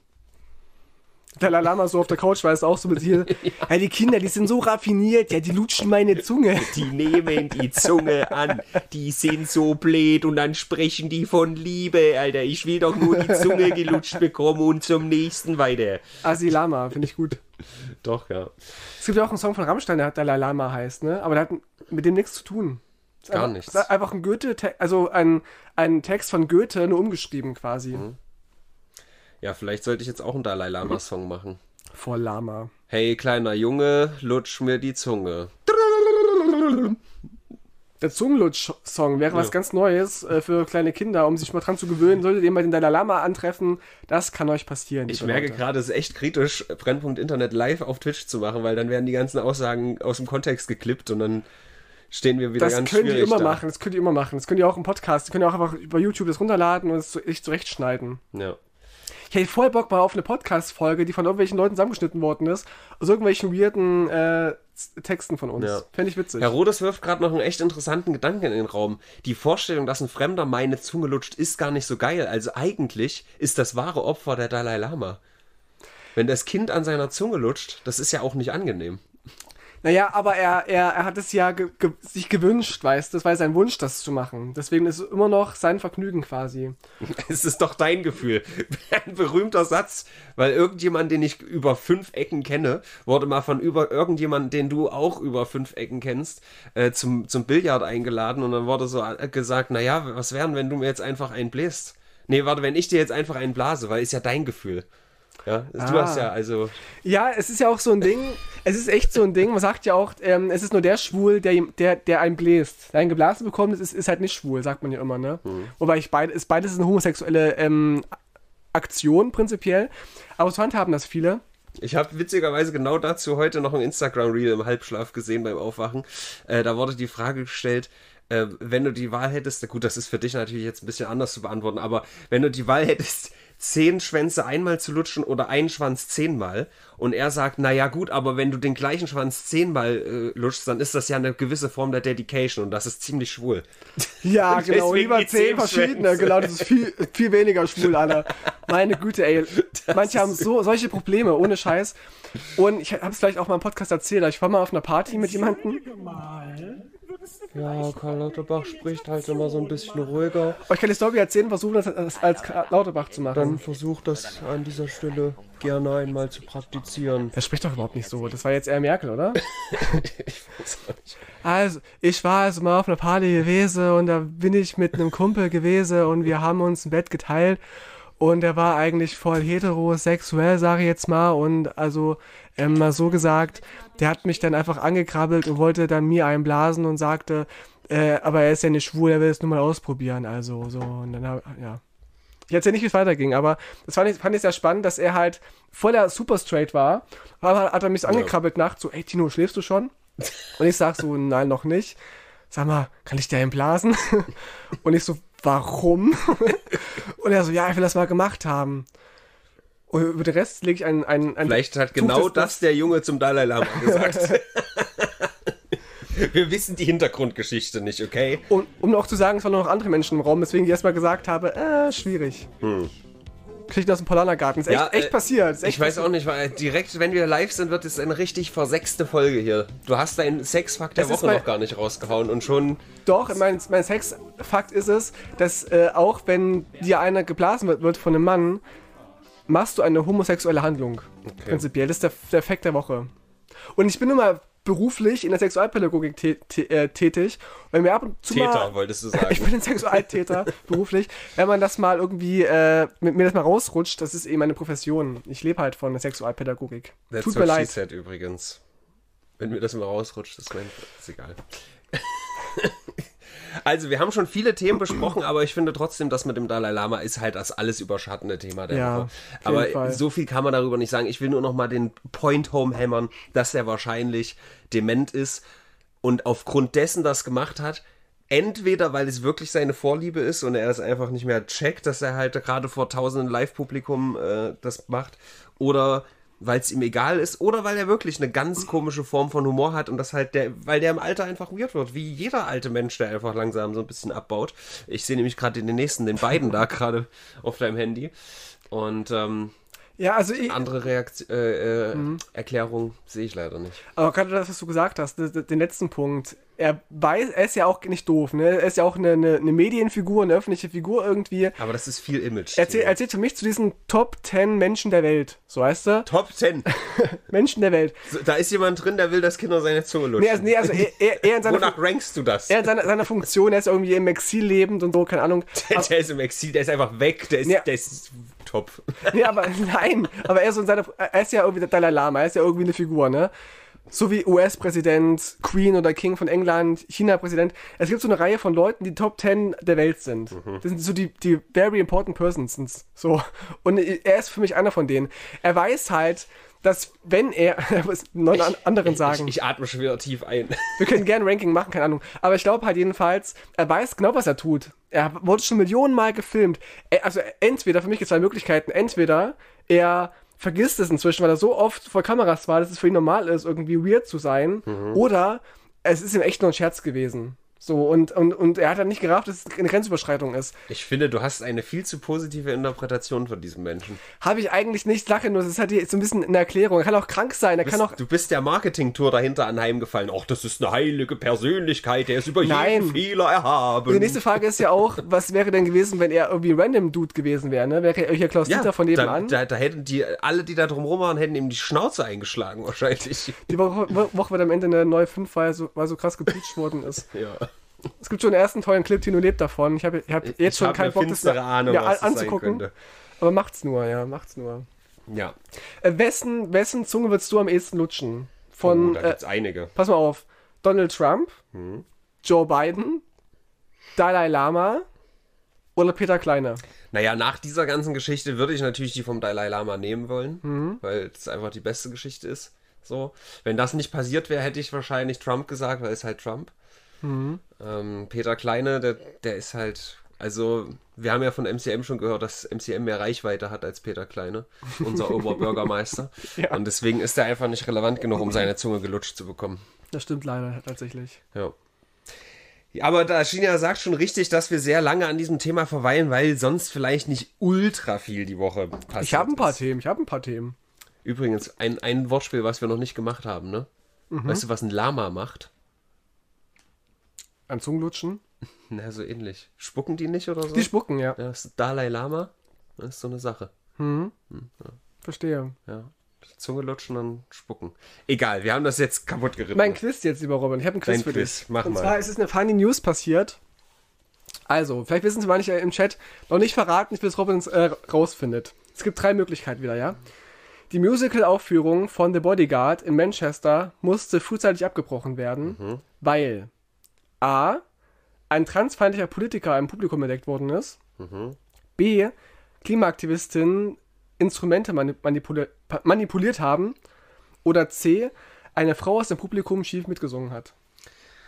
Speaker 1: Dalai Lama so auf der Couch weiß auch so mit dir. ja. die Kinder, die sind so raffiniert, ja, die lutschen meine Zunge.
Speaker 2: Die nehmen die Zunge an, die sind so blöd und dann sprechen die von Liebe, Alter. Ich will doch nur die Zunge gelutscht bekommen und zum nächsten weiter.
Speaker 1: Asi Lama, finde ich gut.
Speaker 2: Doch, ja.
Speaker 1: Es gibt ja auch einen Song von Rammstein, der Dalai Lama heißt, ne? Aber der hat mit dem nichts zu tun.
Speaker 2: Gar
Speaker 1: einfach,
Speaker 2: nichts.
Speaker 1: Einfach ein Goethe, also ein, ein Text von Goethe, nur umgeschrieben quasi.
Speaker 2: Mhm. Ja, vielleicht sollte ich jetzt auch einen Dalai Lama-Song machen.
Speaker 1: Vor Lama.
Speaker 2: Hey, kleiner Junge, lutsch mir die Zunge.
Speaker 1: Der Zungenlutsch-Song wäre was
Speaker 2: Ja.
Speaker 1: ganz Neues äh, für kleine Kinder, um sich mal dran zu gewöhnen. Solltet ihr mal den Dalai Lama antreffen, das kann euch passieren.
Speaker 2: Ich merke
Speaker 1: Leute.
Speaker 2: gerade, es ist echt kritisch, Brennpunkt Internet live auf Twitch zu machen, weil dann werden die ganzen Aussagen aus dem Kontext geklippt und dann stehen wir wieder
Speaker 1: Das
Speaker 2: ganz
Speaker 1: könnt ihr immer
Speaker 2: da.
Speaker 1: machen, das könnt ihr immer machen. Das könnt ihr auch im Podcast, könnt ihr auch einfach über YouTube das runterladen und es sich zurechtschneiden.
Speaker 2: Ja.
Speaker 1: Ich hätte voll Bock mal auf eine Podcast-Folge, die von irgendwelchen Leuten zusammengeschnitten worden ist, aus irgendwelchen weirden äh, Texten von uns.
Speaker 2: Ja.
Speaker 1: Fände ich witzig.
Speaker 2: Herr Rodes wirft gerade noch einen echt interessanten Gedanken in den Raum. Die Vorstellung, dass ein Fremder meine Zunge lutscht, ist gar nicht so geil. Also eigentlich ist das wahre Opfer der Dalai Lama. Wenn das Kind an seiner Zunge lutscht, das ist ja auch nicht angenehm.
Speaker 1: Naja, aber er, er, er hat es ja ge ge sich gewünscht, weißt du? Das war sein Wunsch, das zu machen. Deswegen ist es immer noch sein Vergnügen quasi.
Speaker 2: Es ist doch dein Gefühl. Ein berühmter Satz, weil irgendjemand, den ich über fünf Ecken kenne, wurde mal von über irgendjemand, den du auch über fünf Ecken kennst, äh, zum, zum Billard eingeladen und dann wurde so äh, gesagt, naja, was wären, wenn du mir jetzt einfach einen bläst? Nee, warte, wenn ich dir jetzt einfach einen blase, weil ist ja dein Gefühl. Ja, du
Speaker 1: Ah.
Speaker 2: hast ja also.
Speaker 1: Ja, es ist ja auch so ein Ding, es ist echt so ein Ding, man sagt ja auch, ähm, es ist nur der schwul, der, der, der einen bläst. Der einen geblasen bekommt, ist, ist halt nicht schwul, sagt man ja immer, ne? Wobei ich beid, ist beides eine homosexuelle ähm, Aktion prinzipiell. Aber so handhaben das viele.
Speaker 2: Ich habe witzigerweise genau dazu heute noch ein Instagram-Reel im Halbschlaf gesehen beim Aufwachen. Äh, da wurde die Frage gestellt, äh, wenn du die Wahl hättest, gut, das ist für dich natürlich jetzt ein bisschen anders zu beantworten, aber wenn du die Wahl hättest, zehn Schwänze einmal zu lutschen oder einen Schwanz zehnmal und er sagt, naja gut, aber wenn du den gleichen Schwanz zehnmal äh, lutschst, dann ist das ja eine gewisse Form der Dedication und das ist ziemlich schwul.
Speaker 1: Ja,
Speaker 2: Und
Speaker 1: genau, lieber zehn
Speaker 2: zehn
Speaker 1: verschiedene,
Speaker 2: Schwänze.
Speaker 1: genau, das ist viel, viel weniger schwul, Alter. Meine Güte, ey. Manche haben so, solche Probleme, ohne Scheiß. Und ich habe es vielleicht auch mal im Podcast erzählt, ich war mal auf einer Party mit jemandem.
Speaker 2: Ja, Karl Lauterbach spricht halt immer so ein bisschen ruhiger.
Speaker 1: Aber ich kann die Story erzählen, versuchen das als, als Karl Lauterbach zu machen.
Speaker 2: versucht das an dieser Stelle gerne einmal zu praktizieren.
Speaker 1: Er spricht doch überhaupt nicht so. Das war jetzt eher Merkel, oder? Also, ich war also mal auf einer Party gewesen und da bin ich mit einem Kumpel gewesen und wir haben uns ein Bett geteilt. und er war eigentlich voll heterosexuell, sage ich jetzt mal. Und also ähm, mal so gesagt, der hat mich dann einfach angekrabbelt und wollte dann mir einblasen und sagte, äh, aber er ist ja nicht schwul, er will es nur mal ausprobieren. Also so, und dann, ja. Ich erzähle nicht, wie es weiterging, aber das fand ich, fand ich sehr spannend, dass er halt voller super straight war. Aber hat er mich so angekrabbelt ja. nachts, so, ey Tino, schläfst du schon? Und ich sag so, nein, noch nicht. Sag mal, kann ich dir einblasen? Und ich so, warum? Und er so, ja, ich will das mal gemacht haben. Und über den Rest lege ich ein, ein, ein
Speaker 2: Vielleicht hat genau das der Junge zum Dalai Lama gesagt. Wir wissen die Hintergrundgeschichte nicht, okay?
Speaker 1: Und um auch zu sagen, es waren noch andere Menschen im Raum, weswegen ich erstmal gesagt habe, äh, schwierig. Hm. Geschichte aus dem Polanergarten. Ist ja, echt, echt äh, passiert. Ist echt
Speaker 2: ich weiß auch nicht, weil direkt, wenn wir live sind, wird es eine richtig versechste Folge hier. Du hast deinen Sexfakt der Woche mein, noch gar nicht rausgehauen und schon.
Speaker 1: Doch, mein, mein Sexfakt ist es, dass äh, auch wenn dir einer geblasen wird, wird von einem Mann, machst du eine homosexuelle Handlung. Okay. Prinzipiell. Das ist der, der Fakt der Woche. Und ich bin immer beruflich in der Sexualpädagogik äh, tätig. wenn mir ab und zu
Speaker 2: Täter,
Speaker 1: mal,
Speaker 2: wolltest du sagen.
Speaker 1: ich bin ein Sexualtäter beruflich. Wenn man das mal irgendwie, äh, mit mir das mal rausrutscht, das ist eben meine Profession. Ich lebe halt von der Sexualpädagogik.
Speaker 2: That's Tut mir leid. Said, übrigens. Wenn mir das mal rausrutscht, ist mein, ist egal. Also, wir haben schon viele Themen besprochen, aber ich finde trotzdem, dass mit dem Dalai Lama ist halt das alles überschattende Thema der ja, Woche. Aber Fall. so viel kann man darüber nicht sagen. Ich will nur noch mal den Point home hämmern, dass er wahrscheinlich dement ist und aufgrund dessen das gemacht hat. Entweder, weil es wirklich seine Vorliebe ist und er es einfach nicht mehr checkt, dass er halt gerade vor tausenden Live-Publikum äh, das macht, oder weil es ihm egal ist oder weil er wirklich eine ganz komische Form von Humor hat und das halt der, weil der im Alter einfach weird wird, wie jeder alte Mensch, der einfach langsam so ein bisschen abbaut. Ich sehe nämlich gerade den nächsten, den beiden da gerade auf deinem Handy. Und ähm,
Speaker 1: ja, also ich,
Speaker 2: andere Reakt äh, äh, mhm. Erklärung sehe ich leider nicht.
Speaker 1: Aber gerade das, was du gesagt hast, den letzten Punkt, er weiß, er ist ja auch nicht doof, ne? Er ist ja auch eine, eine, eine Medienfigur, eine öffentliche Figur irgendwie.
Speaker 2: Aber das ist viel Image.
Speaker 1: Er zählt, er zählt für mich zu diesen Top 10 Menschen der Welt, so heißt er.
Speaker 2: Top 10?
Speaker 1: Menschen der Welt.
Speaker 2: So, da ist jemand drin, der will, dass Kinder seine Zunge lutschen. Nee,
Speaker 1: also, nee, also er, er, er in seiner
Speaker 2: Wonach rankst du das?
Speaker 1: Er in seiner, seiner, Funktion, er ist irgendwie im Exil lebend und so, keine Ahnung.
Speaker 2: der, der ist im Exil, der ist einfach weg, der ist, ja. der ist top.
Speaker 1: Nee, aber nein, aber er ist, in seiner, er ist ja irgendwie der Dalai Lama, er ist ja irgendwie eine Figur, ne? so wie US-Präsident, Queen oder King von England, China-Präsident. Es gibt so eine Reihe von Leuten, die Top 10 der Welt sind. Mhm. Das sind so die, die very important persons. So. Und er ist für mich einer von denen. Er weiß halt, dass wenn er, was neun ich, anderen sagen.
Speaker 2: Ich, ich, atme schon wieder tief ein.
Speaker 1: Wir können gerne Ranking machen, keine Ahnung. Aber ich glaube halt jedenfalls, er weiß genau, was er tut. Er wurde schon Millionen Mal gefilmt. Also entweder, für mich gibt es zwei Möglichkeiten. Entweder er vergisst es inzwischen, weil er so oft vor Kameras war, dass es für ihn normal ist, irgendwie weird zu sein. Mhm. Oder es ist ihm echt nur ein Scherz gewesen. So, und, und, und er hat dann nicht gerafft, dass es eine Grenzüberschreitung ist.
Speaker 2: Ich finde, du hast eine viel zu positive Interpretation von diesem Menschen.
Speaker 1: Habe ich eigentlich nicht, Sache nur, das ist halt so ein bisschen eine Erklärung. Er kann auch krank sein, er
Speaker 2: bist,
Speaker 1: kann auch.
Speaker 2: Du bist der Marketing-Tour dahinter anheimgefallen. Ach, das ist eine heilige Persönlichkeit, der ist über Nein. jeden Fehler erhaben.
Speaker 1: Die nächste Frage ist ja auch, was wäre denn gewesen, wenn er irgendwie random Dude gewesen wäre, ne? Wäre er hier Klaus ja, Dieter von nebenan?
Speaker 2: Da, da, da, hätten die, alle, die da drumrum waren, hätten ihm die Schnauze eingeschlagen, wahrscheinlich.
Speaker 1: Die Woche, Woche wird am Ende eine neue 5, weil so, weil so krass gepeacht worden ist.
Speaker 2: ja.
Speaker 1: Es gibt schon einen ersten tollen Clip, Tino lebt davon. Ich habe hab jetzt ich schon keinen Bock, das
Speaker 2: Ahnung,
Speaker 1: ja, anzugucken. Aber macht's nur, ja, macht's nur.
Speaker 2: Ja.
Speaker 1: Äh, wessen, wessen Zunge würdest du am ehesten lutschen? Von,
Speaker 2: oh, da gibt's äh, einige.
Speaker 1: Pass mal auf. Donald Trump, hm. Joe Biden, Dalai Lama oder Peter Kleiner?
Speaker 2: Naja, nach dieser ganzen Geschichte würde ich natürlich die vom Dalai Lama nehmen wollen, mhm. weil es einfach die beste Geschichte ist. So, wenn das nicht passiert wäre, hätte ich wahrscheinlich Trump gesagt, weil es halt Trump. Mhm. Ähm, Peter Kleine, der, der ist halt, also wir haben ja von MCM schon gehört, dass MCM mehr Reichweite hat als Peter Kleine, unser Oberbürgermeister. ja. Und deswegen ist er einfach nicht relevant genug, um seine Zunge gelutscht zu bekommen.
Speaker 1: Das stimmt leider tatsächlich.
Speaker 2: Ja. Aber da Shinja sagt schon richtig, dass wir sehr lange an diesem Thema verweilen, weil sonst vielleicht nicht ultra viel die Woche
Speaker 1: passiert. Ich habe ein paar ist. Themen, ich habe ein paar Themen.
Speaker 2: Übrigens, ein, ein Wortspiel, was wir noch nicht gemacht haben, ne? Mhm. Weißt du, was ein Lama macht?
Speaker 1: An Zungenlutschen?
Speaker 2: Na, so ähnlich. Spucken die nicht oder so?
Speaker 1: Die spucken, ja.
Speaker 2: ja das ist Dalai Lama. Das ist so eine Sache.
Speaker 1: Mhm. Hm, ja. Verstehe.
Speaker 2: Ja. Zunge lutschen und spucken. Egal, wir haben das jetzt kaputt geritten.
Speaker 1: Mein Quiz jetzt, lieber Robin. Ich habe ein Quiz Dein für
Speaker 2: Quiz.
Speaker 1: dich.
Speaker 2: Mach
Speaker 1: und
Speaker 2: mal.
Speaker 1: zwar ist es eine funny News passiert. Also, vielleicht wissen Sie manche im Chat noch nicht verraten, bis Robin es äh, rausfindet. Es gibt drei Möglichkeiten wieder, ja? Die Musical-Aufführung von The Bodyguard in Manchester musste frühzeitig abgebrochen werden, weil A. ein transfeindlicher Politiker im Publikum entdeckt worden ist, B. Klimaaktivistinnen Instrumente manipuliert haben oder C. eine Frau aus dem Publikum schief mitgesungen hat.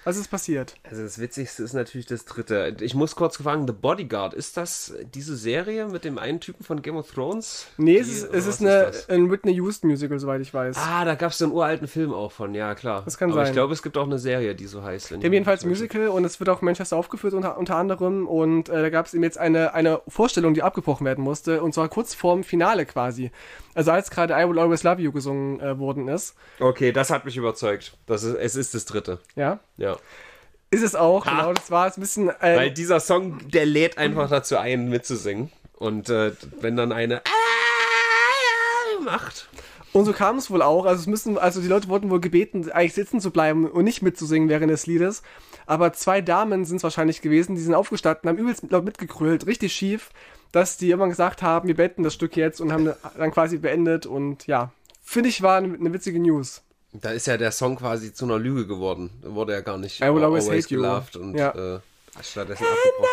Speaker 1: Was ist passiert?
Speaker 2: Also das Witzigste ist natürlich das dritte. Ich muss kurz fragen, The Bodyguard, ist das diese Serie mit dem einen Typen von Game of Thrones?
Speaker 1: Nee, es
Speaker 2: Die-
Speaker 1: ist, es
Speaker 2: was
Speaker 1: ist eine, ein Whitney Houston Musical, soweit ich weiß.
Speaker 2: Ah, da gab es so einen uralten Film auch von, ja klar.
Speaker 1: Das kann
Speaker 2: Aber
Speaker 1: sein.
Speaker 2: ich glaube, es gibt auch eine Serie, die so heißt. ich
Speaker 1: jedenfalls Musical und es wird auch in Manchester aufgeführt unter, unter anderem und äh, da gab es eben jetzt eine, eine Vorstellung, die abgebrochen werden musste und zwar kurz vorm Finale quasi. Also als gerade I Will Always Love You gesungen äh, worden ist.
Speaker 2: Okay, das hat mich überzeugt. Das ist, es ist das dritte.
Speaker 1: Ja,
Speaker 2: Ja.
Speaker 1: Ist es auch.
Speaker 2: Ha.
Speaker 1: Genau, das war es ein bisschen. Äh,
Speaker 2: Weil dieser Song, der lädt einfach dazu ein, mitzusingen. Und äh, wenn dann eine macht.
Speaker 1: Und so kam es wohl auch. Also es müssen, also die Leute wurden wohl gebeten, eigentlich sitzen zu bleiben und nicht mitzusingen während des Liedes. Aber zwei Damen sind es wahrscheinlich gewesen, die sind aufgestanden, haben übelst laut mitgegrölt, richtig schief, dass die irgendwann gesagt haben, wir beenden das Stück jetzt und haben dann quasi beendet. Und ja, finde ich, war eine, eine witzige News.
Speaker 2: Da ist ja der Song quasi zu einer Lüge geworden. Da wurde ja gar nicht
Speaker 1: I will always hate you.
Speaker 2: geloved und
Speaker 1: Ja.
Speaker 2: äh, stattdessen abgebrochen.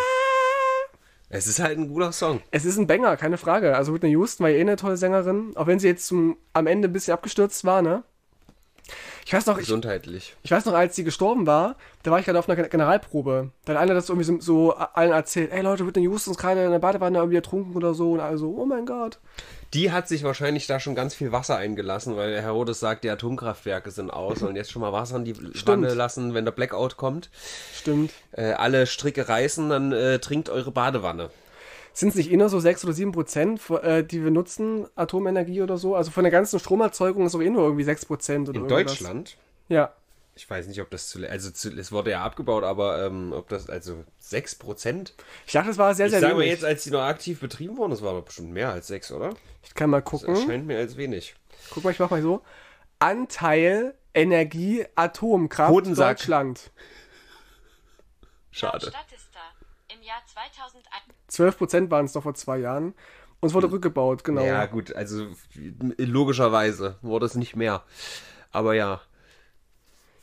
Speaker 2: Es ist halt ein guter Song.
Speaker 1: Es ist ein Banger, keine Frage. Also Whitney Houston war ja eh eine tolle Sängerin, auch wenn sie jetzt zum, am Ende ein bisschen abgestürzt war, ne? Ich weiß noch, ich,
Speaker 2: Gesundheitlich.
Speaker 1: Ich weiß noch, als sie gestorben war, da war ich gerade auf einer Gen- Generalprobe. Da hat einer das irgendwie so, so allen erzählt, ey Leute, Whitney Houston ist gerade in der Badewanne irgendwie ertrunken oder so. Und also, oh mein Gott.
Speaker 2: Die hat sich wahrscheinlich da schon ganz viel Wasser eingelassen, weil der Herodes sagt, die Atomkraftwerke sind aus und jetzt schon mal Wasser in die Wanne lassen, wenn der Blackout kommt.
Speaker 1: Stimmt.
Speaker 2: Äh, alle Stricke reißen, dann äh, trinkt eure Badewanne.
Speaker 1: Sind es nicht nur so 6 oder 7 Prozent, äh, die wir nutzen, Atomenergie oder so? Also von der ganzen Stromerzeugung ist auch eh nur irgendwie 6 Prozent oder
Speaker 2: In
Speaker 1: irgendwas.
Speaker 2: Deutschland?
Speaker 1: Ja.
Speaker 2: Ich weiß nicht, ob das zu, also zu, es wurde ja abgebaut, aber ähm, ob das, also 6 Prozent?
Speaker 1: Ich dachte, es war sehr,
Speaker 2: Ich
Speaker 1: sehr
Speaker 2: sage mal
Speaker 1: wenig.
Speaker 2: jetzt, als die noch aktiv betrieben wurden, das war doch bestimmt mehr als 6, oder?
Speaker 1: ich kann mal
Speaker 2: Das
Speaker 1: gucken.
Speaker 2: erscheint mir als wenig.
Speaker 1: Guck mal, ich mach mal so. Anteil Energie Atomkraft
Speaker 2: Hodensack.
Speaker 1: Deutschland.
Speaker 2: Schade.
Speaker 6: Statista. Im Jahr 2001
Speaker 1: 12 Prozent waren es doch vor zwei Jahren. Und es wurde rückgebaut, genau.
Speaker 2: Ja, gut, also logischerweise wurde es nicht mehr. Aber ja.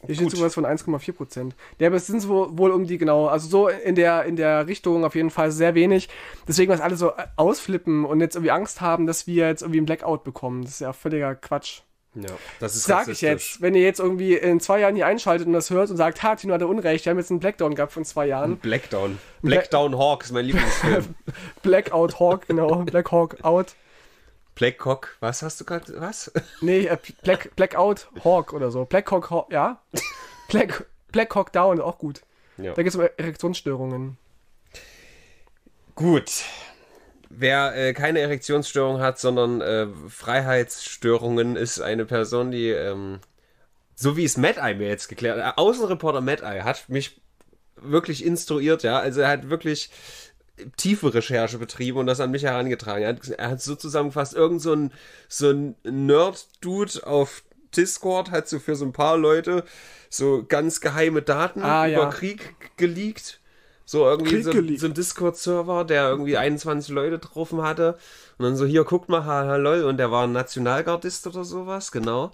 Speaker 1: Hier steht sowas von 1,4 Prozent. Ja, aber es sind so wohl um die, genau, also so in der, in der Richtung auf jeden Fall sehr wenig. Deswegen, was alle so ausflippen und jetzt irgendwie Angst haben, dass wir jetzt irgendwie einen Blackout bekommen. Das ist ja völliger Quatsch.
Speaker 2: Ja das ist
Speaker 1: Sag ich jetzt, wenn ihr jetzt irgendwie in zwei Jahren hier einschaltet und das hört und sagt, ha, Tino hatte Unrecht, wir haben jetzt einen Blackdown gehabt von zwei Jahren.
Speaker 2: Blackdown. Blackdown Hawk ist mein Lieblingsfilm.
Speaker 1: Blackout Hawk, genau, Black Hawk Out.
Speaker 2: Blackcock, was hast du gerade, was?
Speaker 1: Nee, äh, Black, Blackout Hawk oder so. Black Hawk, Haw- ja. Black, Black Hawk Down, auch gut.
Speaker 2: Ja.
Speaker 1: Da geht es um Erektionsstörungen.
Speaker 2: Gut. Wer äh, keine Erektionsstörung hat, sondern äh, Freiheitsstörungen, ist eine Person, die, ähm, so wie es Mad Eye mir jetzt geklärt hat, äh, Außenreporter Mad Eye hat mich wirklich instruiert, ja. Also er hat wirklich tiefe Recherche betrieben und das an mich herangetragen. Er hat, er hat so zusammengefasst, irgend so ein, so ein Nerd-Dude auf Discord hat so für so ein paar Leute so ganz geheime Daten
Speaker 1: Ah,
Speaker 2: über
Speaker 1: ja.
Speaker 2: Krieg geleakt. So irgendwie so, so ein Discord-Server, der irgendwie 21 Leute getroffen hatte. Und dann so, hier, guckt mal, hallo. Und der war ein Nationalgardist oder sowas, genau.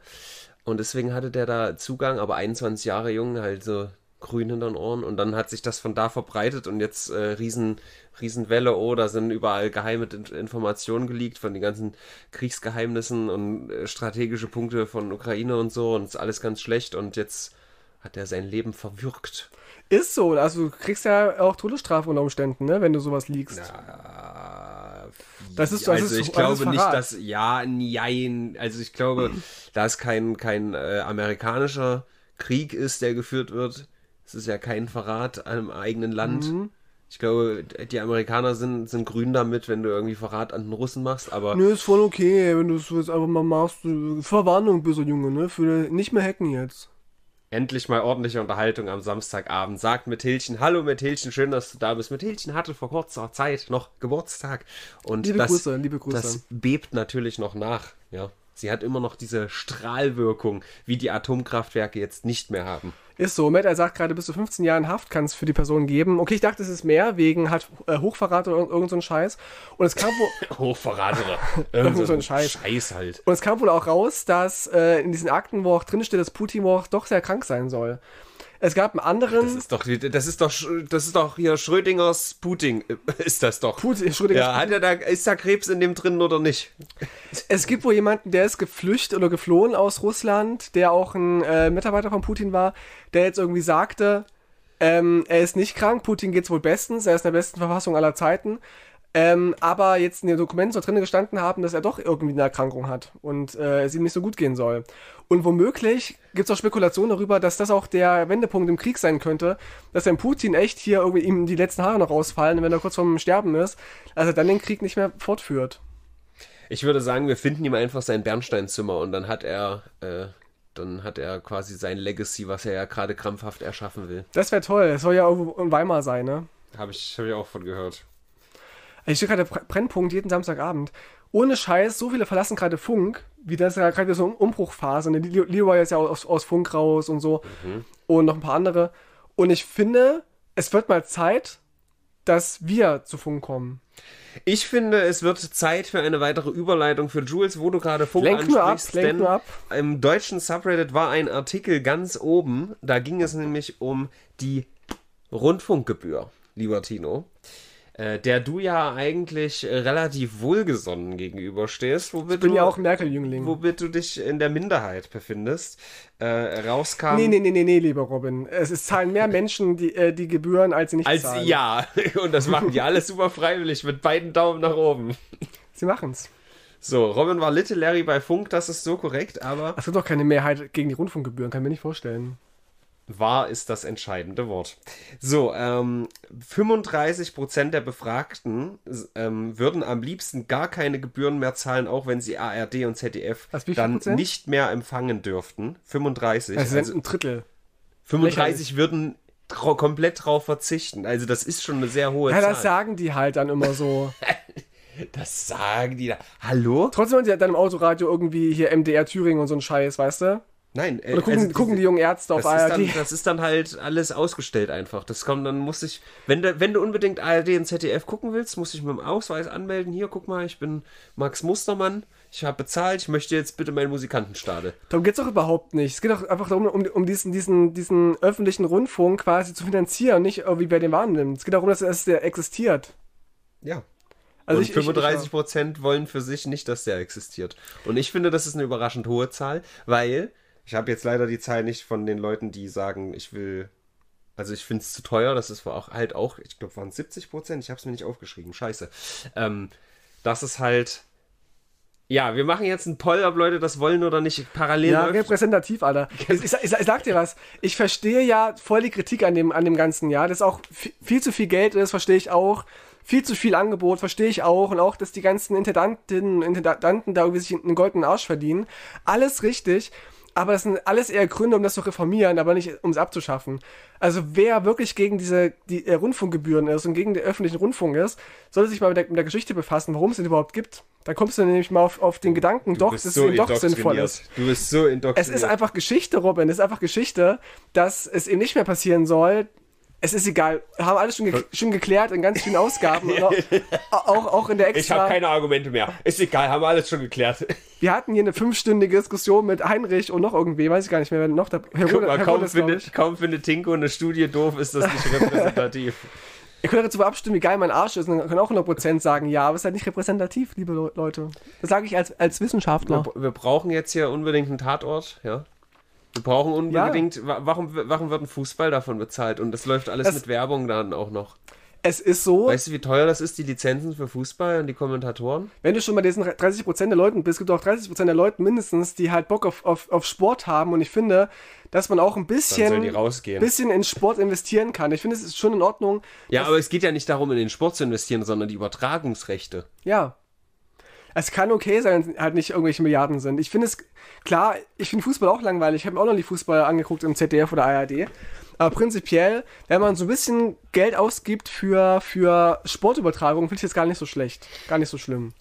Speaker 2: Und deswegen hatte der da Zugang, aber 21 Jahre jung, halt so grün hinter den Ohren. Und dann hat sich das von da verbreitet und jetzt äh, riesen, Riesenwelle, oh, da sind überall geheime In- Informationen geleakt von den ganzen Kriegsgeheimnissen und äh, strategische Punkte von Ukraine und so. Und ist alles ganz schlecht. Und jetzt hat er sein Leben verwirkt.
Speaker 1: Ist so, also du kriegst ja auch Todesstrafe unter Umständen, ne, wenn du sowas liegst. Das ist- das
Speaker 2: also
Speaker 1: ist-
Speaker 2: ich
Speaker 1: das
Speaker 2: glaube nicht, dass ja, nein, also ich glaube, da es kein kein äh, amerikanischer Krieg ist, der geführt wird, es ist ja kein Verrat an einem eigenen Land.
Speaker 1: Mhm.
Speaker 2: Ich glaube, die Amerikaner sind, sind grün damit, wenn du irgendwie Verrat an den Russen machst, aber
Speaker 1: Nö, ist voll okay, wenn du es jetzt einfach mal machst. äh, Verwarnung, böser Junge, ne? Für nicht mehr hacken jetzt.
Speaker 2: Endlich mal ordentliche Unterhaltung am Samstagabend. Sagt Methilchen, hallo Methilchen, schön, dass du da bist. Methilchen hatte vor kurzer Zeit noch Geburtstag und
Speaker 1: Liebe
Speaker 2: das,
Speaker 1: Grüße, liebe Grüße.
Speaker 2: das bebt natürlich noch nach, ja. Sie hat immer noch diese Strahlwirkung, wie die Atomkraftwerke jetzt nicht mehr haben.
Speaker 1: Ist so. Matt, er sagt gerade, bis zu 15 Jahren Haft kann es für die Person geben. Okay, ich dachte, es ist mehr, wegen halt äh, Hochverrat oder irgend so ein Scheiß. Und es kam wohl.
Speaker 2: Hochverrat oder
Speaker 1: Irgend so ein Scheiß.
Speaker 2: Scheiß halt.
Speaker 1: Und es kam wohl auch raus, dass äh, in diesen Akten, wo auch drin steht, dass Putin wohl auch doch sehr krank sein soll. Es gab einen anderen.
Speaker 2: Das ist doch, das ist doch, das ist doch hier Schrödingers Putin, ist das doch.
Speaker 1: Putin, Entschuldigung,
Speaker 2: Ja, hat er da, ist da Krebs in dem drin oder nicht?
Speaker 1: Es gibt wohl jemanden, der ist geflüchtet oder geflohen aus Russland, der auch ein äh, Mitarbeiter von Putin war, der jetzt irgendwie sagte, ähm, er ist nicht krank, Putin geht's wohl bestens, er ist in der besten Verfassung aller Zeiten. Ähm, aber jetzt in den Dokumenten so drin gestanden haben, dass er doch irgendwie eine Erkrankung hat und äh, es ihm nicht so gut gehen soll. Und womöglich gibt es auch Spekulationen darüber, dass das auch der Wendepunkt im Krieg sein könnte, dass dann Putin echt hier irgendwie ihm die letzten Haare noch ausfallen, wenn er kurz vorm Sterben ist, also dann den Krieg nicht mehr fortführt.
Speaker 2: Ich würde sagen, wir finden ihm einfach sein Bernsteinzimmer und dann hat er, äh, dann hat er quasi sein Legacy, was er ja gerade krampfhaft erschaffen will.
Speaker 1: Das wäre toll, es soll ja irgendwo in Weimar sein, ne?
Speaker 2: Habe ich, hab ich auch von gehört.
Speaker 1: Ich stehe gerade Br- Brennpunkt jeden Samstagabend. Ohne Scheiß, so viele verlassen gerade Funk, wie das ja gerade so eine Umbruchphase. Ne? Leroy ist ja aus, aus Funk raus und so. Und noch ein paar andere. Und ich finde, es wird mal Zeit, dass wir zu Funk kommen.
Speaker 2: Ich finde, es wird Zeit für eine weitere Überleitung für Jules, wo du gerade Funk
Speaker 1: Lenk nur ab,
Speaker 2: ansprichst,
Speaker 1: lenk
Speaker 2: denn
Speaker 1: nur ab.
Speaker 2: im deutschen Subreddit war ein Artikel ganz oben, da ging es nämlich um die Rundfunkgebühr, lieber Tino, äh, der du ja eigentlich äh, relativ wohlgesonnen gegenüberstehst, womit
Speaker 1: Ich bin
Speaker 2: du,
Speaker 1: ja auch Merkel-Jüngling.
Speaker 2: womit du dich in der Minderheit befindest, äh, rauskam.
Speaker 1: Nee, nee, nee, nee, nee, lieber Robin. Es, es zahlen mehr Menschen die, äh, die Gebühren, als sie nicht
Speaker 2: Als
Speaker 1: zahlen.
Speaker 2: ja, und das machen die alles super freiwillig mit beiden Daumen nach oben.
Speaker 1: Sie machen's.
Speaker 2: So, Robin war Little Larry bei Funk, das ist so korrekt, aber
Speaker 1: Es gibt doch keine Mehrheit gegen die Rundfunkgebühren, kann ich mir nicht vorstellen.
Speaker 2: Wahr ist das entscheidende Wort. So, ähm, 35% der Befragten ähm, würden am liebsten gar keine Gebühren mehr zahlen, auch wenn sie ARD und ZDF dann
Speaker 1: Prozent?
Speaker 2: nicht mehr empfangen dürften. 35.
Speaker 1: Es sind
Speaker 2: also
Speaker 1: ein Drittel.
Speaker 2: 35 würden trau- komplett drauf verzichten. Also das ist schon eine sehr hohe
Speaker 1: Ja,
Speaker 2: Zahl.
Speaker 1: das sagen die halt dann immer so.
Speaker 2: das sagen die da. Hallo?
Speaker 1: Trotzdem haben die dann im Autoradio irgendwie hier MDR Thüringen und so ein Scheiß, weißt du?
Speaker 2: Nein. äh,
Speaker 1: Oder gucken,
Speaker 2: also
Speaker 1: gucken die jungen Ärzte auf
Speaker 2: Das ist,
Speaker 1: ARD.
Speaker 2: dann, das ist dann halt alles ausgestellt einfach. Das kommt, dann muss ich, wenn du, wenn du unbedingt ARD und ZDF gucken willst, muss ich mit dem Ausweis anmelden. Hier, guck mal, ich bin Max Mustermann. Ich habe bezahlt. Ich möchte jetzt bitte meinen Musikantenstade.
Speaker 1: Darum geht's doch überhaupt nicht. Es geht doch einfach darum, um, um diesen, diesen, diesen öffentlichen Rundfunk quasi zu finanzieren, nicht irgendwie wer den wahrnimmt. Es geht darum, dass, dass der existiert.
Speaker 2: Ja.
Speaker 1: Also
Speaker 2: und
Speaker 1: ich-
Speaker 2: 35 Prozent wollen für sich nicht, dass der existiert. Und ich finde, das ist eine überraschend hohe Zahl, weil ich habe jetzt leider die Zahl nicht von den Leuten, die sagen, ich will. Also ich finde es zu teuer. Das ist auch halt auch, ich glaube, waren 70 Prozent. Ich habe es mir nicht aufgeschrieben. Scheiße. Ähm, das ist halt. Ja, wir machen jetzt einen Poll, ob Leute das wollen oder nicht. Parallel
Speaker 1: Ja,
Speaker 2: läuft.
Speaker 1: repräsentativ, Alter. Ich, ich, ich, ich sag dir was. Ich verstehe ja voll die Kritik an dem, an dem Ganzen, ja. Dass auch viel, viel zu viel Geld ist, verstehe ich auch. Viel zu viel Angebot, verstehe ich auch. Und auch, dass die ganzen Intendantinnen und Intendanten da irgendwie sich einen goldenen Arsch verdienen. Alles richtig. Aber das sind alles eher Gründe, um das zu reformieren, aber nicht um es abzuschaffen. Also wer wirklich gegen diese die, äh, Rundfunkgebühren ist und gegen den öffentlichen Rundfunk ist, sollte sich mal mit der, mit der Geschichte befassen, warum es den überhaupt gibt. Da kommst du nämlich mal auf, auf den Gedanken,
Speaker 2: Du
Speaker 1: doch, dass
Speaker 2: so
Speaker 1: es doch sinnvoll ist.
Speaker 2: Du bist so
Speaker 1: Es
Speaker 2: indoktriniert.
Speaker 1: ist einfach Geschichte, Robin. Es ist einfach Geschichte, dass es eben nicht mehr passieren soll. Es ist egal. Haben alles schon, ge schon geklärt in ganz vielen Ausgaben. und auch, auch, auch in der
Speaker 2: Ich habe
Speaker 1: extra.
Speaker 2: keine Argumente mehr. Ist egal, haben wir alles schon geklärt.
Speaker 1: Wir hatten hier eine fünfstündige Diskussion mit Heinrich und noch irgendwie, weiß ich gar nicht mehr, wer noch da. Herr
Speaker 2: Guck mal,
Speaker 1: Herr
Speaker 2: kaum
Speaker 1: glaub
Speaker 2: findet,
Speaker 1: ich.
Speaker 2: kaum findet Tinko eine Studie doof, ist das nicht repräsentativ.
Speaker 1: Ihr könnt dazu abstimmen, wie geil mein Arsch ist. Und dann können auch 100% sagen, ja, aber es ist halt nicht repräsentativ, liebe Le- Leute. Das sage ich als, als Wissenschaftler.
Speaker 2: wir, wir brauchen jetzt hier unbedingt einen Tatort, ja. Wir brauchen unbedingt, wa- warum, warum wird ein Fußball davon bezahlt? Und das läuft alles
Speaker 1: Es-
Speaker 2: mit Werbung dann auch noch.
Speaker 1: Es ist so,
Speaker 2: Weißt du, wie teuer das ist, die Lizenzen für Fußball und die Kommentatoren?
Speaker 1: wenn du schon bei diesen 30% der Leuten bist, gibt es auch 30% der Leuten mindestens, die halt Bock auf, auf, auf Sport haben. Und ich finde, dass man auch ein bisschen, bisschen in Sport investieren kann. Ich finde, es ist schon in Ordnung.
Speaker 2: Ja, aber es geht ja nicht darum, in den Sport zu investieren, sondern die Übertragungsrechte.
Speaker 1: Ja. Es kann okay sein, wenn es halt nicht irgendwelche Milliarden sind. Ich finde es, klar, ich finde Fußball auch langweilig. Ich habe mir auch noch nie Fußball angeguckt im ZDF oder ARD. Aber prinzipiell, wenn man so ein bisschen Geld ausgibt für, für Sportübertragung, finde ich das gar nicht so schlecht. Gar nicht so schlimm.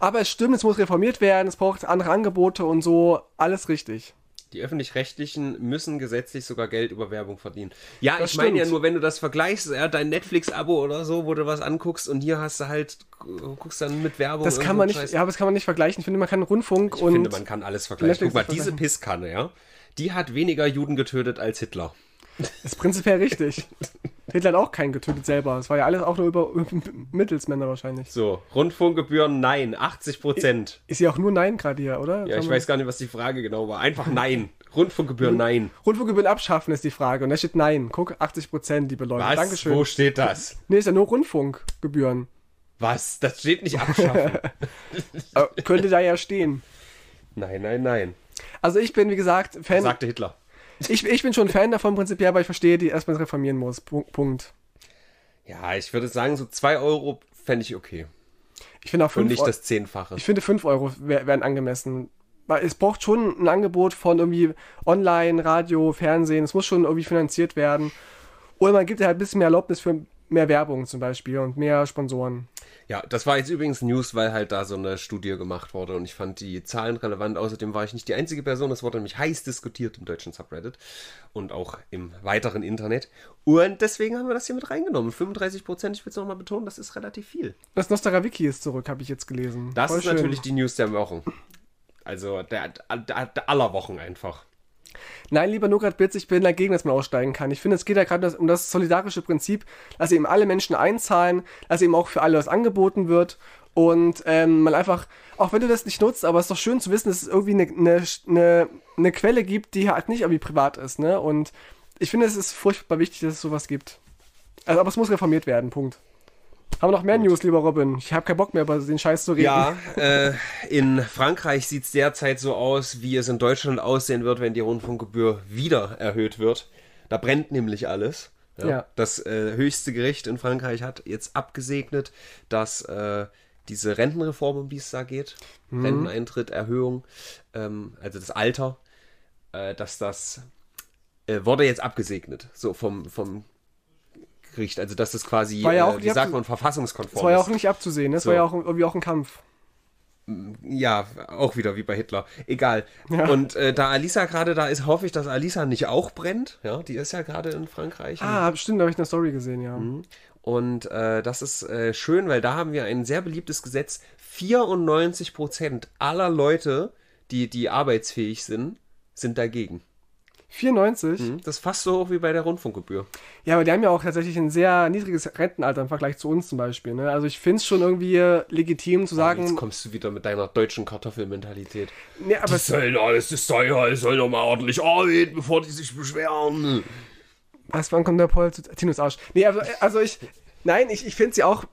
Speaker 1: Aber es stimmt, es muss reformiert werden, es braucht andere Angebote und so, alles richtig.
Speaker 2: Die öffentlich-rechtlichen müssen gesetzlich sogar Geld über Werbung verdienen. Ja,
Speaker 1: Das
Speaker 2: ich meine ja nur, wenn du das vergleichst, ja, dein Netflix-Abo oder so, wo du was anguckst und hier hast du halt, guckst dann mit Werbung.
Speaker 1: Das kann man nicht,
Speaker 2: Scheiß.
Speaker 1: ja, aber das kann man nicht vergleichen. Ich finde, man kann Rundfunk
Speaker 2: Ich
Speaker 1: und
Speaker 2: finde, man kann alles vergleichen.
Speaker 1: Netflix
Speaker 2: Guck mal, diese. Pisskanne, ja, die hat weniger Juden getötet als Hitler.
Speaker 1: Ist prinzipiell richtig. Hitler hat auch keinen getötet selber. Es war ja alles auch nur über Mittelsmänner wahrscheinlich.
Speaker 2: So, Rundfunkgebühren, nein, 80 Prozent.
Speaker 1: Ist ja auch nur Nein gerade hier, oder?
Speaker 2: Ja, ich weiß gar nicht, was die Frage genau war. Einfach nein. Rundfunkgebühren, nein.
Speaker 1: Rundfunkgebühren abschaffen ist die Frage. Und da steht Nein. Guck, 80 Prozent, liebe Leute.
Speaker 2: Was?
Speaker 1: Dankeschön.
Speaker 2: Wo steht das?
Speaker 1: Nee, ist ja nur Rundfunkgebühren.
Speaker 2: Was? Das steht nicht abschaffen.
Speaker 1: Äh, könnte da ja stehen.
Speaker 2: nein, nein, nein.
Speaker 1: Also ich bin, wie gesagt, Fan.
Speaker 2: Sagte Hitler.
Speaker 1: Ich, ich bin schon Fan davon prinzipiell, aber ich verstehe, die erstmal reformieren muss. Punkt.
Speaker 2: Ja, ich würde sagen, so 2 Euro fände ich okay.
Speaker 1: Ich finde auch
Speaker 2: Und
Speaker 1: 5
Speaker 2: nicht
Speaker 1: Euro.
Speaker 2: das Zehnfache.
Speaker 1: Ich finde 5 Euro wär- wären angemessen. Weil es braucht schon ein Angebot von irgendwie Online, Radio, Fernsehen. Es muss schon irgendwie finanziert werden. Oder man gibt ja halt ein bisschen mehr Erlaubnis für mehr Werbung zum Beispiel und mehr Sponsoren.
Speaker 2: Ja, das war jetzt übrigens News, weil halt da so eine Studie gemacht wurde und ich fand die Zahlen relevant. Außerdem war ich nicht die einzige Person, das wurde nämlich heiß diskutiert im deutschen Subreddit und auch im weiteren Internet. Und deswegen haben wir das hier mit reingenommen. 35 Prozent, ich will es nochmal betonen, das ist relativ viel.
Speaker 1: Das Nostra-Wiki ist zurück, habe ich jetzt gelesen.
Speaker 2: Das
Speaker 1: Voll
Speaker 2: ist
Speaker 1: schön.
Speaker 2: natürlich die News der Wochen. Also der, der, der aller Wochen einfach.
Speaker 1: Nein, lieber Nugrat Blitz, ich bin dagegen, dass man aussteigen kann. Ich finde, es geht ja gerade um das solidarische Prinzip, dass eben alle Menschen einzahlen, dass eben auch für alle was angeboten wird und ähm, man einfach, auch wenn du das nicht nutzt, aber es ist doch schön zu wissen, dass es irgendwie eine, eine, eine, eine Quelle gibt, die halt nicht irgendwie privat ist, ne? Und ich finde, es ist furchtbar wichtig, dass es sowas gibt. Also, aber es muss reformiert werden, Punkt. Haben wir noch mehr News, lieber Robin? Ich habe keinen Bock mehr über den Scheiß zu reden.
Speaker 2: Ja, äh, in Frankreich sieht es derzeit so aus, wie es in Deutschland aussehen wird, wenn die Rundfunkgebühr wieder erhöht wird. Da brennt nämlich alles.
Speaker 1: Ja.
Speaker 2: Das äh, höchste Gericht in Frankreich hat jetzt abgesegnet, dass äh, diese Rentenreform, um die es da geht, Renteneintritt, Erhöhung, ähm, also das Alter, äh, dass das äh, wurde jetzt abgesegnet, so vom, vom Gericht. Also dass das quasi,
Speaker 1: War ja auch
Speaker 2: äh, wie sagt man, verfassungskonform
Speaker 1: Das war ja auch nicht abzusehen, ne? Das
Speaker 2: So.
Speaker 1: war ja auch irgendwie auch ein Kampf.
Speaker 2: Ja, auch wieder wie bei Hitler. Egal.
Speaker 1: Ja.
Speaker 2: Und äh, da Alisa gerade da ist, hoffe ich, dass Alisa nicht auch brennt. Ja, die ist ja gerade in Frankreich.
Speaker 1: Ah, stimmt, da habe ich eine Story gesehen, ja.
Speaker 2: Und äh, das ist äh, schön, weil da haben wir ein sehr beliebtes Gesetz. 94% aller Leute, die, die arbeitsfähig sind, sind dagegen.
Speaker 1: 94?
Speaker 2: Mhm. Das ist fast so hoch wie bei der Rundfunkgebühr.
Speaker 1: Ja, aber die haben ja auch tatsächlich ein sehr niedriges Rentenalter im Vergleich zu uns zum Beispiel. Ne? Also ich finde es schon irgendwie legitim zu
Speaker 2: Jetzt
Speaker 1: sagen,
Speaker 2: kommst du wieder mit deiner deutschen Kartoffelmentalität.
Speaker 1: nee, aber es,
Speaker 2: sollen alles, das sei ja, die sollen doch mal ordentlich arbeiten, bevor die sich beschweren.
Speaker 1: was, wann kommt der Paul zu Tinos Arsch? Nee, also, also ich, nein, ich, ich finde ja auch,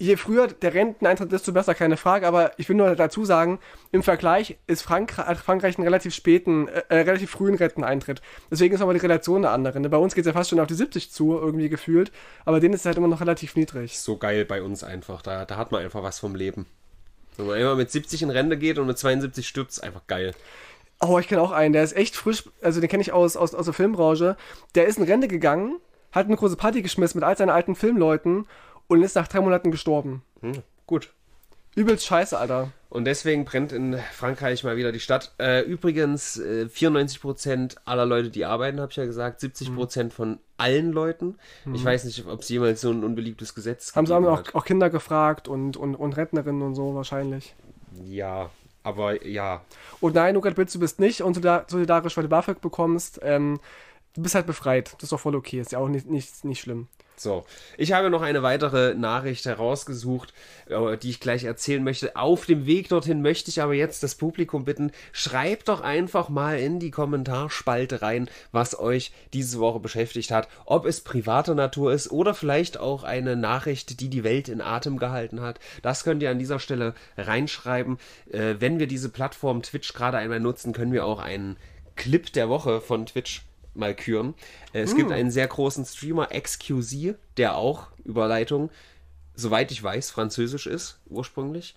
Speaker 1: je früher der Renteneintritt, desto besser, keine Frage, aber ich will nur dazu sagen, im Vergleich ist Frankreich, Frankreich einen relativ späten, äh, äh, relativ frühen Renteneintritt. Deswegen ist aber die Relation eine andere. Ne? Bei uns geht es ja fast schon auf die 70 zu, irgendwie gefühlt, aber denen ist es halt immer noch relativ niedrig.
Speaker 2: so geil bei uns einfach. Da, da hat man einfach was vom Leben. Wenn man einmal mit 70 in Rente geht und mit 72 stirbt, ist einfach geil.
Speaker 1: Oh, ich kenne auch einen, der ist echt frisch, also den kenne ich aus, aus, aus der Filmbranche. Der ist in Rente gegangen, hat eine große Party geschmissen mit all seinen alten Filmleuten und ist nach drei Monaten gestorben.
Speaker 2: Hm, gut.
Speaker 1: Übelst scheiße, Alter.
Speaker 2: Und deswegen brennt in Frankreich mal wieder die Stadt. Äh, übrigens, äh, 94% aller Leute, die arbeiten, habe ich ja gesagt, 70% von allen Leuten. Ich weiß nicht, ob es jemals so ein unbeliebtes Gesetz
Speaker 1: Haben sie auch, auch Kinder gefragt und, und, und Rentnerinnen und so wahrscheinlich.
Speaker 2: Ja, aber ja.
Speaker 1: Und nein, Nukat Blitz, du bist nicht unsolidar- solidarisch, weil du BAföG bekommst. Ähm, du bist halt befreit. Das ist doch voll okay. Ist ja auch nicht, nicht, nicht schlimm.
Speaker 2: So, ich habe noch eine weitere Nachricht herausgesucht, äh, die ich gleich erzählen möchte. Auf dem Weg dorthin möchte ich aber jetzt das Publikum bitten, schreibt doch einfach mal in die Kommentarspalte rein, was euch diese Woche beschäftigt hat. Ob es privater Natur ist oder vielleicht auch eine Nachricht, die die Welt in Atem gehalten hat. Das könnt ihr an dieser Stelle reinschreiben. Äh, wenn wir diese Plattform Twitch gerade einmal nutzen, können wir auch einen Clip der Woche von Twitch mal küren. Äh, Es gibt einen sehr großen Streamer, XQZ, der auch Überleitung, soweit ich weiß, französisch ist, ursprünglich.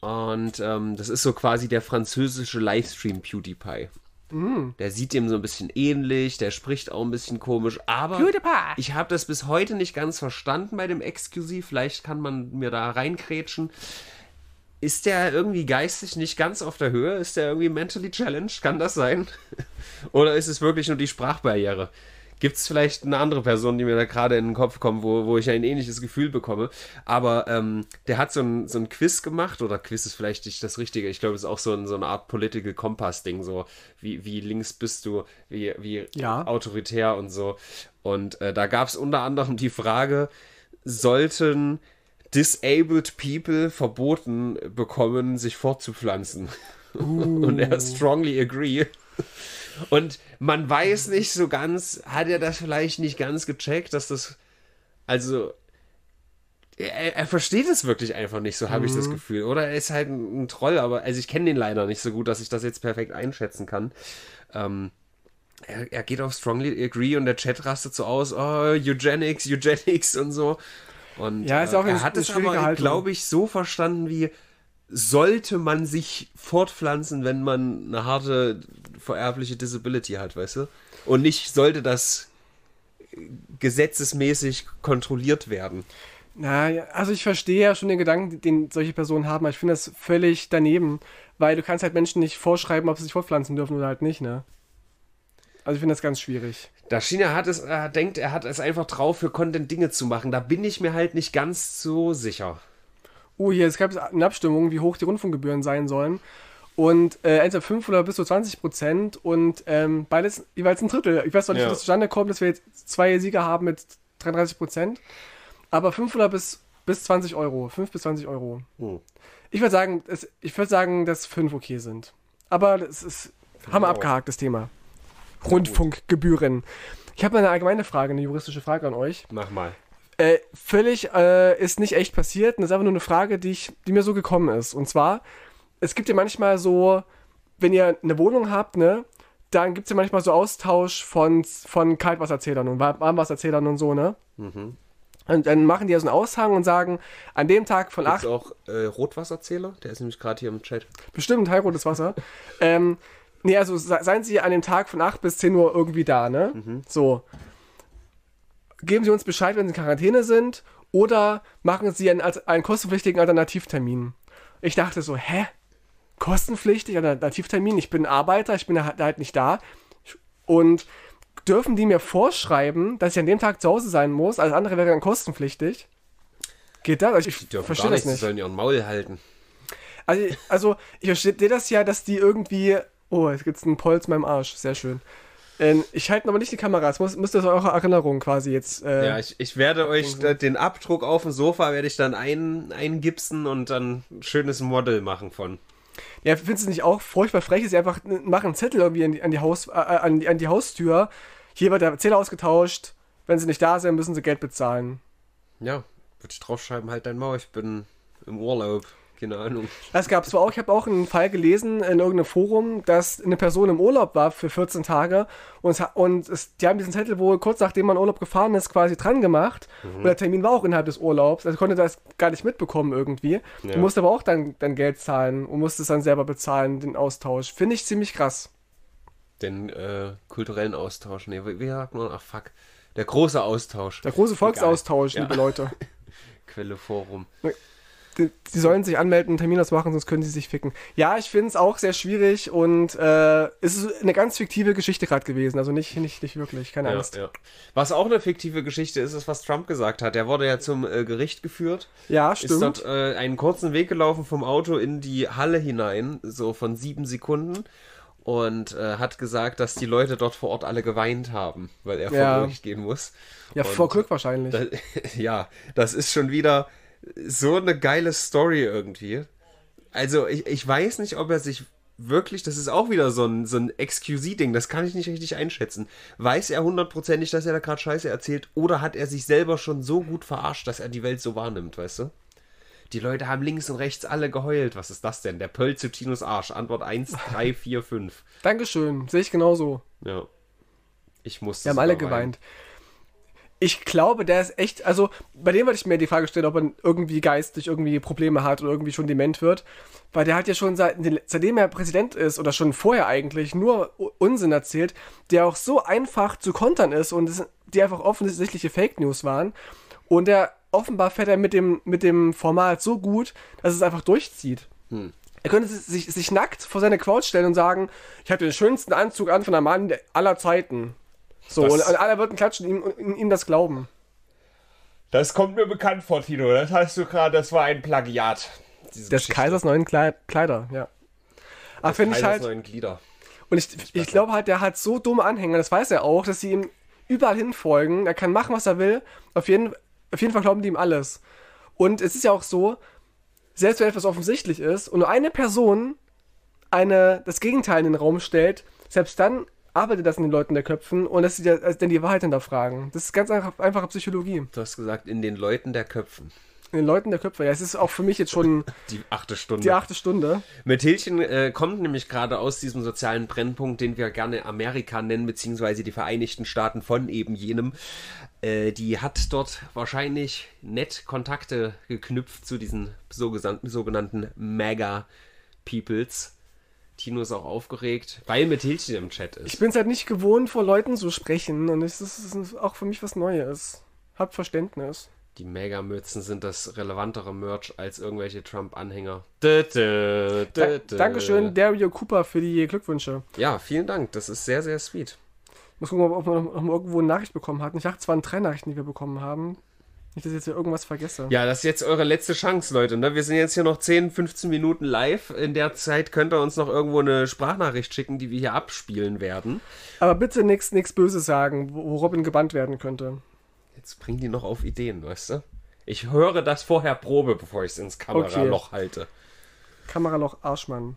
Speaker 2: Und ähm, das ist so quasi der französische Livestream PewDiePie. Der sieht dem so ein bisschen ähnlich, der spricht auch ein bisschen komisch, aber
Speaker 1: PewDiePie.
Speaker 2: ich habe das bis heute nicht ganz verstanden bei dem XQZ. Vielleicht kann man mir da reinkrätschen ist der irgendwie geistig nicht ganz auf der Höhe? Ist der irgendwie mentally challenged? Kann das sein? Oder ist es wirklich nur die Sprachbarriere? Gibt es vielleicht eine andere Person, die mir da gerade in den Kopf kommt, wo, wo ich ein ähnliches Gefühl bekomme? Aber ähm, der hat so ein, so ein Quiz gemacht, oder Quiz ist vielleicht nicht das Richtige. Ich glaube, es ist auch so, ein, so eine Art Political Compass-Ding, so wie, wie links bist du, wie, wie
Speaker 1: Ja.
Speaker 2: autoritär und so. Und äh, da gab es unter anderem die Frage, sollten disabled people verboten bekommen, sich fortzupflanzen? Und er strongly agree. Und man weiß nicht so ganz, hat er das vielleicht nicht ganz gecheckt, dass das, also, er, er versteht es wirklich einfach nicht, so habe ich das Gefühl. Oder er ist halt ein, ein Troll, aber, also ich kenne den leider nicht so gut, dass ich das jetzt perfekt einschätzen kann. Ähm, er, er geht auf strongly agree und der Chat rastet so aus, oh, Eugenics, Eugenics und so. Und
Speaker 1: Ja, ist auch
Speaker 2: äh, er hat es aber, glaube ich, so verstanden wie, sollte man sich fortpflanzen, wenn man eine harte vererbliche Disability hat, weißt du? Und nicht sollte das gesetzesmäßig kontrolliert werden.
Speaker 1: Na, ja, also ich verstehe ja schon den Gedanken, den solche Personen haben, aber ich finde das völlig daneben, weil du kannst halt Menschen nicht vorschreiben, ob sie sich fortpflanzen dürfen oder halt nicht, ne? Also ich finde das ganz schwierig.
Speaker 2: Da China hat es, er denkt, er hat es einfach drauf, für Content Dinge zu machen. Da bin ich mir halt nicht ganz so sicher.
Speaker 1: Oh, hier, es gab eine Abstimmung, wie hoch die Rundfunkgebühren sein sollen. Und äh, entweder 5 oder bis zu 20 Prozent und ähm, beides jeweils ein Drittel. Ich weiß noch nicht,
Speaker 2: Ja.
Speaker 1: wie das zustande kommt, dass wir jetzt zwei Sieger haben mit 33 Prozent. Aber 5 oder bis, bis 20 Euro. 5 bis 20 Euro.
Speaker 2: Hm.
Speaker 1: Ich würde sagen, es, ich würde sagen, dass 5 okay sind. Aber das ist, haben wir abgehakt, das Thema. Rundfunkgebühren. Ich habe eine allgemeine Frage, eine juristische Frage an euch.
Speaker 2: Mach mal.
Speaker 1: Äh, völlig äh, ist nicht echt passiert. Das ist einfach nur eine Frage, die, ich, die mir so gekommen ist. Und zwar, es gibt ja manchmal so, wenn ihr eine Wohnung habt, ne, dann gibt es ja manchmal so Austausch von, von Kaltwasserzählern und Warm- Warmwasserzählern und so, ne? Und dann machen die ja so einen Aushang und sagen, an dem Tag von
Speaker 2: Gibt's
Speaker 1: 8
Speaker 2: auch äh, Rotwasserzähler? Der ist nämlich gerade hier im Chat.
Speaker 1: Bestimmt, heilrotes Wasser. ähm, nee, also se- seien Sie an dem Tag von 8 bis 10 Uhr irgendwie da, ne? So. Geben Sie uns Bescheid, wenn Sie in Quarantäne sind oder machen Sie einen, einen kostenpflichtigen Alternativtermin. Ich dachte so, hä? Kostenpflichtig, Alternativtermin? Ich bin Arbeiter, ich bin halt nicht da. Und dürfen die mir vorschreiben, dass ich an dem Tag zu Hause sein muss? Alles andere wäre dann kostenpflichtig. Geht das? Also
Speaker 2: Die
Speaker 1: ich
Speaker 2: dürfen
Speaker 1: verstehe
Speaker 2: gar
Speaker 1: das
Speaker 2: nicht, sie
Speaker 1: nicht.
Speaker 2: sollen ihren Maul halten.
Speaker 1: Also, also ich verstehe das ja, dass die irgendwie. Oh, jetzt gibt's einen Polz in meinem Arsch. Sehr schön. Ähm, ich halte aber nicht die Kamera. Es muss, müsste aus eurer Erinnerung quasi jetzt. Äh,
Speaker 2: Ja, ich, ich werde euch da, den Abdruck auf dem Sofa werde ich dann ein, eingipsen und dann ein schönes Model machen von.
Speaker 1: ja findest du nicht auch furchtbar frech? Ist sie einfach machen einen Zettel irgendwie an die, an die, Haus, äh, an die, an die Haustür. Hier wird der Zähler ausgetauscht. Wenn sie nicht da sind, müssen sie Geld bezahlen.
Speaker 2: Ja, würde ich draufschreiben, halt dein Maul, ich bin im Urlaub. Keine Ahnung.
Speaker 1: Das gab es auch. Ich habe auch einen Fall gelesen in irgendeinem Forum, dass eine Person im Urlaub war für 14 Tage und, es, und es, die haben diesen Zettel wohl kurz nachdem man Urlaub gefahren ist, quasi dran gemacht. Und der Termin war auch innerhalb des Urlaubs. Also konnte das gar nicht mitbekommen irgendwie.
Speaker 2: Ja.
Speaker 1: Du musst aber auch dann, dann Geld zahlen und musst es dann selber bezahlen, den Austausch. Finde ich ziemlich krass.
Speaker 2: Den äh, kulturellen Austausch. Nee, wie, sagt man? Ach fuck. Der große Austausch.
Speaker 1: Der große Volksaustausch,
Speaker 2: Egal.
Speaker 1: liebe Leute.
Speaker 2: Quelle Forum.
Speaker 1: Die, die sollen sich anmelden, einen Termin ausmachen, sonst können sie sich ficken. Ja, ich finde es auch sehr schwierig und äh, es ist eine ganz fiktive Geschichte gerade gewesen. Also nicht, nicht, nicht wirklich, keine
Speaker 2: Ja,
Speaker 1: Angst.
Speaker 2: ja. Was auch eine fiktive Geschichte ist, ist, was Trump gesagt hat. Der wurde ja zum äh, Gericht geführt.
Speaker 1: Ja,
Speaker 2: Ist
Speaker 1: stimmt.
Speaker 2: dort äh, einen kurzen Weg gelaufen vom Auto in die Halle hinein, so von sieben Sekunden. Und äh, hat gesagt, dass die Leute dort vor Ort alle geweint haben, weil er
Speaker 1: Ja.
Speaker 2: vor Gericht gehen muss.
Speaker 1: ja,
Speaker 2: und-
Speaker 1: vor Glück wahrscheinlich.
Speaker 2: Da, ja, das ist schon wieder so eine geile Story irgendwie. Also ich, ich weiß nicht, ob er sich wirklich, das ist auch wieder so ein, so ein XQC-Ding, das kann ich nicht richtig einschätzen. Weiß er hundertprozentig, dass er da gerade Scheiße erzählt oder hat er sich selber schon so gut verarscht, dass er die Welt so wahrnimmt, weißt du? Die Leute haben links und rechts alle geheult. Was ist das denn? Der Pöll zu Tinos Arsch. Antwort 1, 3, 4, 5.
Speaker 1: Dankeschön, sehe ich genauso.
Speaker 2: Ja. Ich musste
Speaker 1: Wir haben alle geweint. Ich glaube, der ist echt, also bei dem wollte ich mir die Frage stellen, ob er irgendwie geistig irgendwie Probleme hat oder irgendwie schon dement wird. Weil der hat ja schon seit, seitdem er Präsident ist oder schon vorher eigentlich nur Unsinn erzählt, der auch so einfach zu kontern ist und es, die einfach offensichtliche Fake News waren. Und der offenbar fährt er mit dem, mit dem Format so gut, dass es einfach durchzieht. Er könnte sich, sich nackt vor seine Couch stellen und sagen, ich habe den schönsten Anzug an von einem Mann aller Zeiten. So,
Speaker 2: Das-
Speaker 1: und, alle würden klatschen ihm, ihm das glauben.
Speaker 2: Das kommt mir bekannt vor, Tino. Das hast du gerade, das war ein Plagiat.
Speaker 1: Des
Speaker 2: Geschichte.
Speaker 1: Kaisers neuen Klei- Kleider, ja. Aber
Speaker 2: Des
Speaker 1: finde ich
Speaker 2: Kaisers
Speaker 1: halt,
Speaker 2: neuen Glieder.
Speaker 1: und ich, ich glaube halt, der hat so dumme Anhänger, das weiß er auch, dass sie ihm überall hinfolgen. Er kann machen, was er will. Auf jeden, auf jeden Fall glauben die ihm alles. Und es ist ja auch so, selbst wenn etwas offensichtlich ist und nur eine Person eine, das Gegenteil in den Raum stellt, selbst dann arbeitet das in den Leuten der Köpfen und dass sie da- also dann die Wahrheit hinterfragen. Das ist ganz einfach, einfache Psychologie.
Speaker 2: Du hast gesagt, in den Leuten der Köpfen.
Speaker 1: In den Leuten der Köpfe. Ja, es ist auch für mich jetzt schon
Speaker 2: Die achte Stunde.
Speaker 1: die achte Stunde.
Speaker 2: Methilchen äh, kommt nämlich gerade aus diesem sozialen Brennpunkt, den wir gerne Amerika nennen, beziehungsweise die Vereinigten Staaten von eben jenem. Äh, die hat dort wahrscheinlich nett Kontakte geknüpft zu diesen sogenannten, sogenannten Mega-Peoples. Tino ist auch aufgeregt, weil Methilchen im Chat ist.
Speaker 1: Ich bin es halt nicht gewohnt, vor Leuten zu sprechen und es ist, auch für mich was Neues. Habt Verständnis.
Speaker 2: Die Mega-Mützen sind das relevantere Merch als irgendwelche Trump-Anhänger.
Speaker 1: Da. Dankeschön, Dario Cooper, für die Glückwünsche.
Speaker 2: Ja, vielen Dank. Das ist sehr, sehr sweet.
Speaker 1: Ich muss gucken, ob wir noch, noch mal irgendwo eine Nachricht bekommen hatten. Ich dachte, es waren drei Nachrichten, die wir bekommen haben. Nicht, dass ich jetzt hier irgendwas vergesse.
Speaker 2: Ja, das ist jetzt eure letzte Chance, Leute. Ne? Wir sind jetzt hier noch 10, 15 Minuten live. In der Zeit könnt ihr uns noch irgendwo eine Sprachnachricht schicken, die wir hier abspielen werden.
Speaker 1: Aber bitte nichts Böses sagen, wo Robin gebannt werden könnte.
Speaker 2: Jetzt bringen die noch auf Ideen, weißt du? Ich höre das vorher Probe, bevor ich es ins Kameraloch halte.
Speaker 1: Kameraloch Arschmann.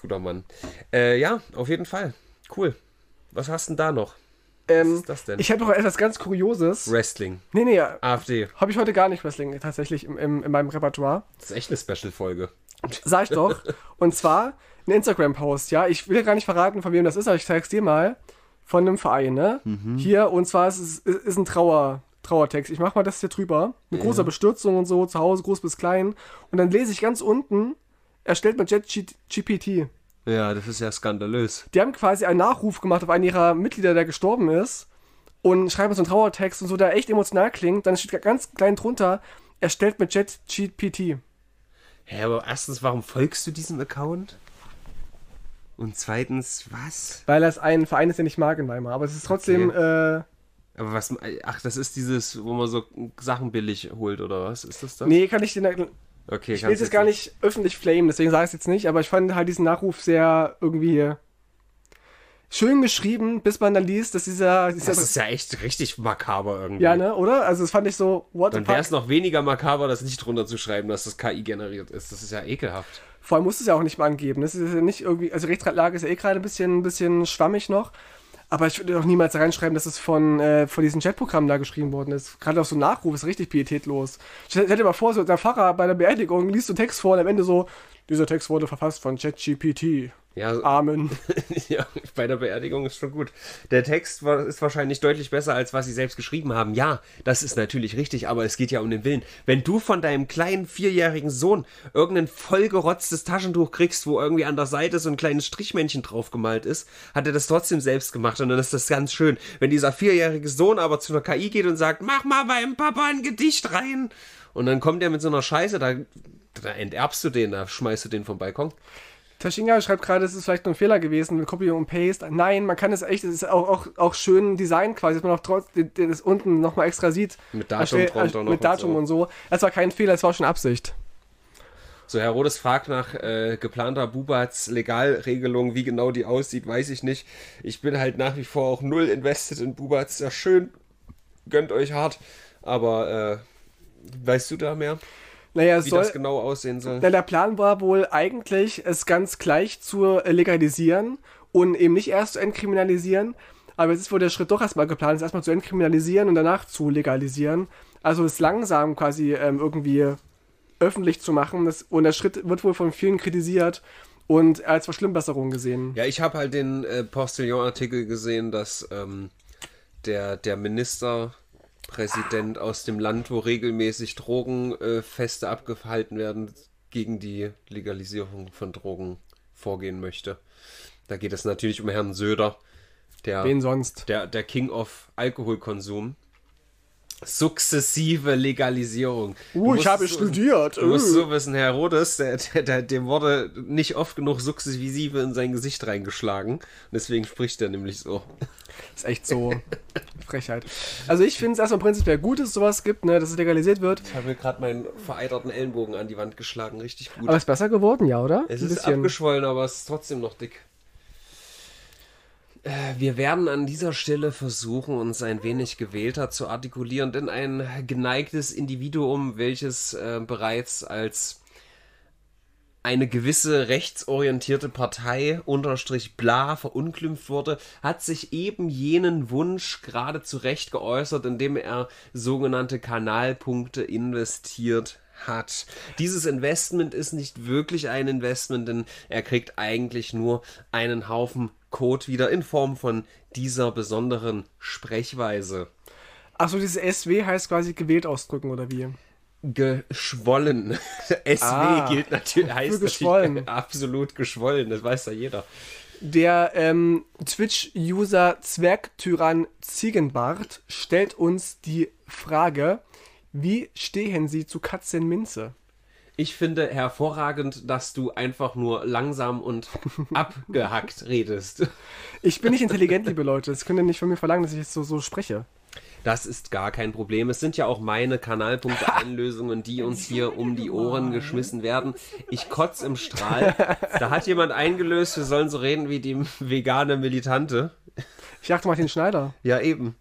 Speaker 2: Guter Mann. Äh, ja, auf jeden Fall. Cool. Was hast denn da noch?
Speaker 1: Ähm,
Speaker 2: ist das denn?
Speaker 1: Ich habe noch etwas ganz Kurioses.
Speaker 2: Wrestling.
Speaker 1: Nee, nee,
Speaker 2: AfD.
Speaker 1: habe ich heute gar nicht Wrestling tatsächlich im, im, in meinem Repertoire.
Speaker 2: Das ist echt eine Special-Folge.
Speaker 1: Sag ich doch. Und zwar ein Instagram-Post, ja. Ich will ja gar nicht verraten, von wem das ist, aber ich zeig's dir mal. Von einem Verein, ne? Hier, und zwar ist es ist, ein Trauer, Trauertext. Ich mach mal das hier drüber. Mit großer Bestürzung und so, zu Hause, groß bis klein. Und dann lese ich ganz unten, erstellt mit JetGPT.
Speaker 2: Ja, das ist ja skandalös.
Speaker 1: Die haben quasi einen Nachruf gemacht auf einen ihrer Mitglieder, der gestorben ist. Und schreiben so einen Trauertext und so, der echt emotional klingt. Dann steht ganz klein drunter, erstellt mit JetGPT.
Speaker 2: Hä, aber erstens, warum folgst du diesem Account? Und zweitens, was?
Speaker 1: Weil das ein Verein ist, den ich mag in Weimar. Aber es ist trotzdem, äh,
Speaker 2: Aber was, ach, das ist dieses, wo man so Sachen billig holt, oder was? Ist das das?
Speaker 1: nee, kann ich den.
Speaker 2: Okay,
Speaker 1: Ich will es gar nicht öffentlich flamen, deswegen sage ich es jetzt nicht, aber ich fand halt diesen Nachruf sehr irgendwie schön geschrieben, bis man dann liest, dass dieser. dieser
Speaker 2: Das ist ja echt richtig makaber irgendwie.
Speaker 1: ja, ne, oder? Also, das fand ich so, what the
Speaker 2: Dann wäre es noch weniger makaber, das nicht drunter zu schreiben, dass das KI generiert ist. Das ist ja ekelhaft.
Speaker 1: Vor allem musst du es ja auch nicht mal angeben. Das ist ja nicht irgendwie. Also, Rechtslage ist ja eh gerade ein bisschen, ein bisschen schwammig noch. Aber ich würde auch niemals reinschreiben, dass es von, äh, von diesen Chatprogrammen da geschrieben worden ist. Gerade auch so ein Nachruf ist richtig pietätlos. Stell dir mal vor, so der Pfarrer bei der Beerdigung liest so einen Text vor und am Ende so, dieser Text wurde verfasst von ChatGPT.
Speaker 2: Ja,
Speaker 1: Amen.
Speaker 2: ja, bei der Beerdigung ist schon gut. Der Text war, ist wahrscheinlich deutlich besser, als was sie selbst geschrieben haben. Ja, das ist natürlich richtig, aber es geht ja um den Willen. Wenn du von deinem kleinen vierjährigen Sohn irgendein vollgerotztes Taschentuch kriegst, wo irgendwie an der Seite so ein kleines Strichmännchen draufgemalt ist, hat er das trotzdem selbst gemacht und dann ist das ganz schön. Wenn dieser vierjährige Sohn aber zu einer KI geht und sagt, mach mal beim Papa ein Gedicht rein und dann kommt er mit so einer Scheiße, da, da enterbst du den, da schmeißt du den vom Balkon.
Speaker 1: Tashinga schreibt gerade, es ist vielleicht nur ein Fehler gewesen mit Copy und Paste. Nein, man kann es echt, es ist auch, auch, auch schön Design quasi, dass man auch trotzdem das unten nochmal extra sieht.
Speaker 2: Mit Datum
Speaker 1: Erstell-
Speaker 2: drunter noch
Speaker 1: Mit Datum
Speaker 2: und
Speaker 1: und so. Es war kein Fehler, es war schon Absicht.
Speaker 2: So, Herr Rodes fragt nach äh, geplanter Bubats Legalregelung. Wie genau die aussieht, weiß ich nicht. Ich bin halt nach wie vor auch null invested in Bubats. Ja, schön. Gönnt euch hart. Aber äh, weißt du da mehr,
Speaker 1: Naja, es
Speaker 2: wie
Speaker 1: soll,
Speaker 2: das genau aussehen soll?
Speaker 1: na, der Plan war wohl eigentlich, es ganz gleich zu äh, legalisieren und eben nicht erst zu entkriminalisieren. Aber jetzt ist wohl der Schritt doch erstmal geplant, es erstmal zu entkriminalisieren und danach zu legalisieren. Also es langsam quasi ähm, irgendwie öffentlich zu machen. Das, und der Schritt wird wohl von vielen kritisiert und als Verschlimmbesserung gesehen.
Speaker 2: Ja, ich habe halt den äh, Postillon-Artikel gesehen, dass ähm, der, der Ministerpräsident aus dem Land, wo regelmäßig Drogenfeste abgehalten werden, gegen die Legalisierung von Drogen vorgehen möchte. Da geht es natürlich um Herrn Söder, der,
Speaker 1: Wen sonst?
Speaker 2: der, der King of Alkoholkonsum. Sukzessive Legalisierung.
Speaker 1: Uh, ich habe studiert.
Speaker 2: Du musst
Speaker 1: Uh.
Speaker 2: so wissen, Herr Rodes, der, der, der, dem wurde nicht oft genug sukzessive in sein Gesicht reingeschlagen. Deswegen spricht er nämlich so.
Speaker 1: ist echt so Frechheit. Also ich finde es erstmal prinzipiell gut, dass es sowas gibt, ne, dass es legalisiert wird.
Speaker 2: Ich habe mir gerade meinen vereiterten Ellenbogen an die Wand geschlagen. Richtig gut.
Speaker 1: Aber es ist besser geworden, ja, oder?
Speaker 2: es
Speaker 1: Ein
Speaker 2: ist
Speaker 1: bisschen.
Speaker 2: abgeschwollen, aber es ist trotzdem noch dick. Äh, Wir werden an dieser Stelle versuchen, uns ein wenig gewählter zu artikulieren, denn ein geneigtes Individuum, welches äh, bereits als eine gewisse rechtsorientierte Partei unterstrich bla verunglimpft wurde, hat sich eben jenen Wunsch gerade zu Recht geäußert, indem er sogenannte Kanalpunkte investiert hat. Dieses Investment ist nicht wirklich ein Investment, denn er kriegt eigentlich nur einen Haufen Code wieder in Form von dieser besonderen Sprechweise.
Speaker 1: Achso, dieses SW heißt quasi gewählt ausdrücken, oder wie?
Speaker 2: Geschwollen. SW
Speaker 1: Ah,
Speaker 2: gilt natürlich, heißt
Speaker 1: geschwollen.
Speaker 2: natürlich absolut geschwollen, das weiß ja jeder.
Speaker 1: Der ähm, Twitch-User Zwergtyrann Ziegenbart stellt uns die Frage, wie stehen Sie zu Katzenminze?
Speaker 2: Ich finde hervorragend, dass du einfach nur langsam und abgehackt redest.
Speaker 1: Ich bin nicht intelligent, liebe Leute. Das könnt ihr nicht von mir verlangen, dass ich jetzt so, so spreche.
Speaker 2: Das ist gar kein Problem. Es sind ja auch meine Kanalpunkte-Einlösungen, die uns hier um die Ohren geschmissen werden. Ich kotz im Strahl. Da hat jemand eingelöst, wir sollen so reden wie die vegane Militante.
Speaker 1: Ich dachte Martin Schneider.
Speaker 2: Ja, eben.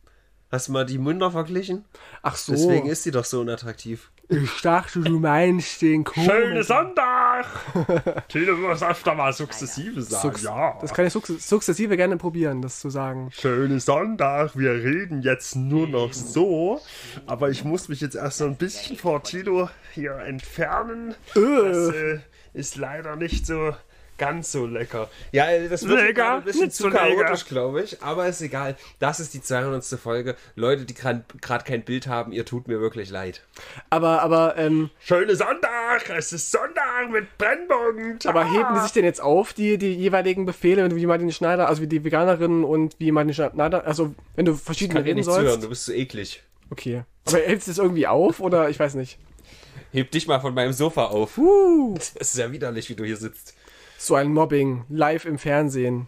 Speaker 2: Hast du mal die Münder verglichen?
Speaker 1: Ach so.
Speaker 2: Deswegen ist sie doch so unattraktiv.
Speaker 1: Ich dachte, du meinst den Kohl.
Speaker 2: Sonntag! Tilo muss öfter mal sukzessive sagen.
Speaker 1: Sukz Das kann ich sukz sukzessive gerne probieren, das zu sagen.
Speaker 7: Schönen Sonntag, wir reden jetzt nur noch so, aber ich muss mich jetzt erst so ein bisschen vor Tilo hier entfernen. Das äh, ist leider nicht so ganz so lecker.
Speaker 2: Ja, das wird
Speaker 7: Lecker,
Speaker 2: ein bisschen zu
Speaker 7: so
Speaker 2: chaotisch, glaube ich. Aber ist egal. Das ist die 200. Folge. Leute, die gerade kein Bild haben, ihr tut mir wirklich leid.
Speaker 1: Aber, aber, ähm,
Speaker 7: Schönen Sonntag, es ist Sonntag mit Brennbogen.
Speaker 1: aber heben die sich denn jetzt auf, die, die jeweiligen Befehle, wie Martin Schneider, also wie die Veganerin und wie Martin Schneider, also wenn du verschiedene
Speaker 2: Kann dir
Speaker 1: reden
Speaker 2: nicht
Speaker 1: sollst?
Speaker 2: zuhören, du bist so eklig.
Speaker 1: Okay. Aber hältst du das irgendwie auf oder ich weiß nicht.
Speaker 2: Heb dich mal von meinem Sofa auf.
Speaker 1: Uh,
Speaker 2: Es ist ja widerlich, wie du hier sitzt.
Speaker 1: So ein Mobbing, live im Fernsehen.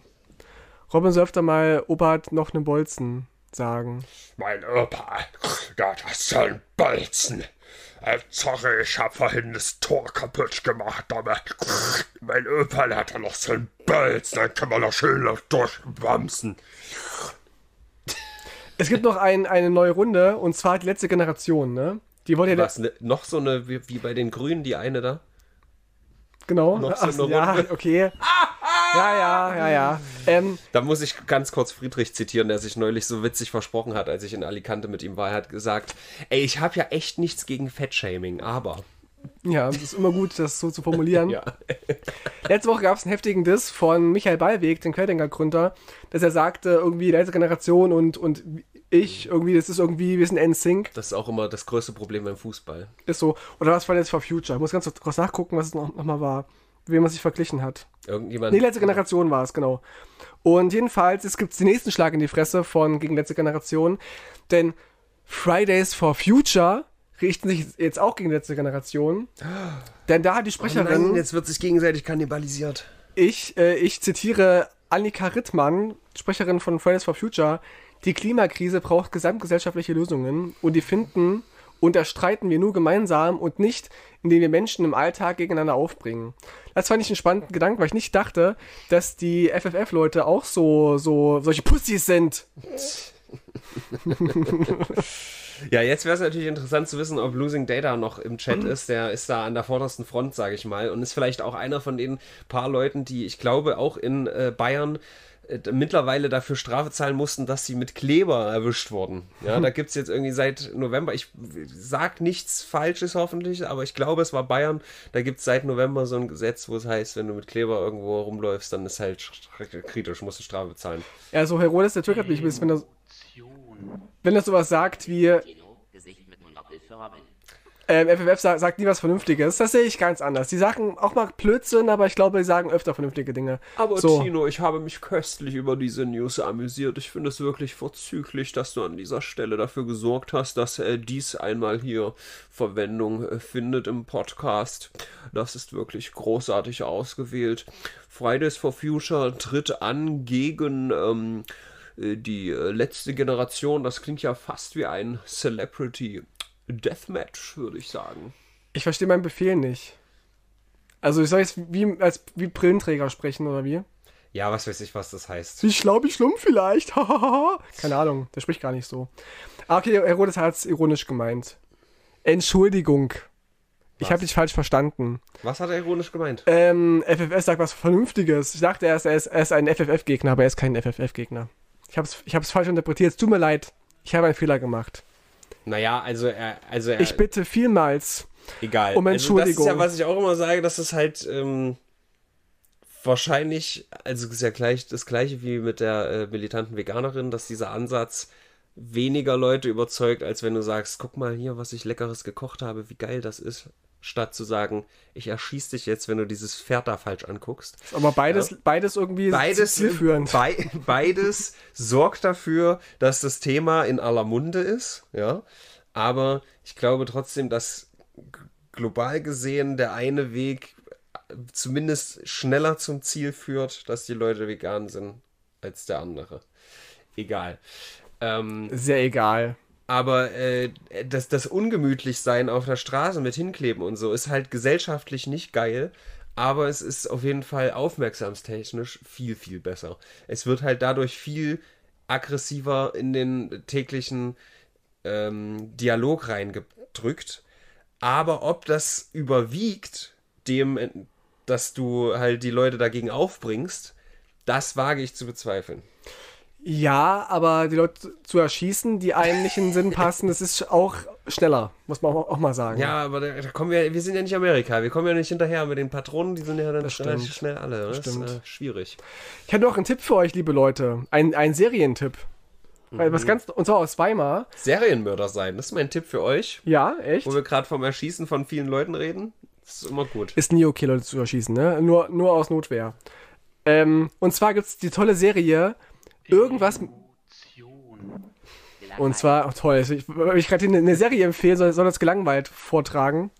Speaker 1: Robin soll öfter mal Opa hat noch einen Bolzen sagen.
Speaker 7: Mein Opa, ja, das soll ein Bolzen. Äh, sorry, ich hab vorhin das Tor kaputt gemacht, aber mein Opa der hat ja noch so ein Bolzen, dann kann man noch schön noch durchbamsen.
Speaker 1: Es gibt noch ein, eine neue Runde und zwar die letzte Generation, ne? Die wollte ja
Speaker 2: Was, ne, noch so eine, wie, wie bei den Grünen, die eine da?
Speaker 1: Genau.
Speaker 2: noch so
Speaker 1: Ach,
Speaker 2: eine
Speaker 1: ja,
Speaker 2: Runde?
Speaker 1: okay. Ja, ja, ja, ja. Ähm,
Speaker 2: Da muss ich ganz kurz Friedrich zitieren, der sich neulich so witzig versprochen hat, als ich in Alicante mit ihm war. Er hat gesagt, ey, ich habe ja echt nichts gegen Fettshaming, aber...
Speaker 1: ja, es ist immer gut, das so zu formulieren.
Speaker 2: Ja.
Speaker 1: Letzte Woche gab es einen heftigen Diss von Michael Ballweg, den Querdenker-Gründer, dass er sagte, irgendwie letzte Generation und, und ich, irgendwie, das ist irgendwie, wir sind NSYNC,
Speaker 2: Das ist auch immer das größte Problem beim Fußball.
Speaker 1: ist so. Oder was war jetzt for Future? Ich muss ganz kurz nachgucken, was es noch, noch mal war, wie man sich verglichen hat.
Speaker 2: Irgendjemand...
Speaker 1: Nee, letzte Generation war es, genau. Und jedenfalls, es gibt den nächsten Schlag in die Fresse von gegen letzte Generation, denn Fridays for Future richten sich jetzt auch gegen letzte Generation. Denn da hat die
Speaker 2: Oh
Speaker 1: Sprecherin,
Speaker 2: nein, jetzt wird sich gegenseitig kannibalisiert.
Speaker 1: ich, äh, ich zitiere Annika Rittmann, Sprecherin von Fridays for Future, die Klimakrise braucht gesamtgesellschaftliche Lösungen und die finden und erstreiten wir nur gemeinsam und nicht, indem wir Menschen im Alltag gegeneinander aufbringen. Das fand ich einen spannenden Gedanken, weil ich nicht dachte, dass die FFF-Leute auch so, so, solche Pussys sind.
Speaker 2: Ja, jetzt wäre es natürlich interessant zu wissen, ob Losing Data noch im Chat ist. Der ist da an der vordersten Front, sage ich mal. Und ist vielleicht auch einer von den paar Leuten, die ich glaube auch in äh, Bayern mittlerweile dafür Strafe zahlen mussten, dass sie mit Kleber erwischt wurden. Ja, da gibt es jetzt irgendwie seit November, ich sag nichts Falsches hoffentlich, aber ich glaube, es war Bayern, da gibt es seit November so ein Gesetz, wo es heißt, wenn du mit Kleber irgendwo rumläufst, dann ist halt sch- kritisch, musst du Strafe bezahlen.
Speaker 1: Ja, so Herodes, der triggert mich ein bisschen, wenn er, wenn er sowas sagt wie,
Speaker 8: Gesicht mit.
Speaker 1: Ähm, FFF sa sagt nie was Vernünftiges. Das sehe ich ganz anders. Die sagen auch mal Blödsinn, aber ich glaube, die sagen öfter vernünftige Dinge.
Speaker 2: Aber
Speaker 1: so.
Speaker 2: Tino, ich habe mich köstlich über diese News amüsiert. Ich finde es wirklich vorzüglich, dass du an dieser Stelle dafür gesorgt hast, dass äh, dies einmal hier Verwendung äh, findet im Podcast. Das ist wirklich großartig ausgewählt. Fridays for Future tritt an gegen ähm, äh, die äh, letzte Generation. Das klingt ja fast wie ein Celebrity Deathmatch, würde ich sagen.
Speaker 1: Ich verstehe meinen Befehl nicht. Also ich soll jetzt wie, als, wie Brillenträger sprechen, oder wie?
Speaker 2: Ja, was weiß ich, was das heißt.
Speaker 1: Wie schlau, wie schlumm vielleicht. Keine Ahnung, der spricht gar nicht so. Ah, okay, Herodes hat es ironisch gemeint. Entschuldigung. Ich habe dich falsch verstanden.
Speaker 2: Was hat er ironisch gemeint?
Speaker 1: Ähm, FFS sagt was Vernünftiges. Ich dachte erst, er ist, er ist ein FFF-Gegner, aber er ist kein FFF-Gegner. Ich habe es ich hab's falsch interpretiert. Es tut mir leid. Ich habe einen Fehler gemacht.
Speaker 2: Naja, also er. Also er
Speaker 1: Ich bitte vielmals
Speaker 2: egal.
Speaker 1: um
Speaker 2: Also das ist
Speaker 1: Entschuldigung.
Speaker 2: ja, was ich auch immer sage, dass es halt ähm, wahrscheinlich, also ist ja gleich das gleiche wie mit der äh, militanten Veganerin, dass dieser Ansatz weniger Leute überzeugt, als wenn du sagst, guck mal hier, was ich leckeres gekocht habe, wie geil das ist, statt zu sagen, ich erschieß dich jetzt, wenn du dieses Pferd da falsch anguckst.
Speaker 1: aber beides, beides irgendwie
Speaker 2: Beides,
Speaker 1: zielführend.
Speaker 2: Bei, beides sorgt dafür, dass das Thema in aller Munde ist, ja. Aber ich glaube trotzdem, dass global gesehen der eine Weg zumindest schneller zum Ziel führt, dass die Leute vegan sind, als der andere. Egal. Ähm,
Speaker 1: Sehr egal.
Speaker 2: Aber äh, das, das Ungemütlichsein auf der Straße mit hinkleben und so ist halt gesellschaftlich nicht geil. Aber es ist auf jeden Fall aufmerksamstechnisch viel, viel besser. Es wird halt dadurch viel aggressiver in den täglichen ähm, Dialog reingedrückt. Aber ob das überwiegt, dem, dass du halt die Leute dagegen aufbringst, das wage ich zu bezweifeln.
Speaker 1: Ja, aber die Leute zu erschießen, die einem nicht in den Sinn passen, das ist auch schneller, muss man auch, mal sagen.
Speaker 2: Ja, aber da, da kommen wir, wir sind ja nicht Amerika, wir kommen ja nicht hinterher mit den Patronen, die sind ja dann
Speaker 1: Das
Speaker 2: relativ schnell alle. Das,
Speaker 1: stimmt.
Speaker 2: ist äh, schwierig.
Speaker 1: Ich hätte noch einen Tipp für euch, liebe Leute. Ein, ein Serientipp.
Speaker 2: Mhm.
Speaker 1: Was ganz, und zwar aus Weimar.
Speaker 2: Serienmörder sein, das ist mein Tipp für euch,
Speaker 1: Ja, echt?
Speaker 2: wo wir gerade vom Erschießen von vielen Leuten reden. Das ist immer gut.
Speaker 1: Ist nie okay, Leute zu erschießen, ne? Nur, nur aus Notwehr. Ähm, und zwar gibt es die tolle Serie Irgendwas. Und zwar, oh, toll, ich, wenn ich gerade eine, eine Serie empfehle, soll, soll das gelangweilt vortragen.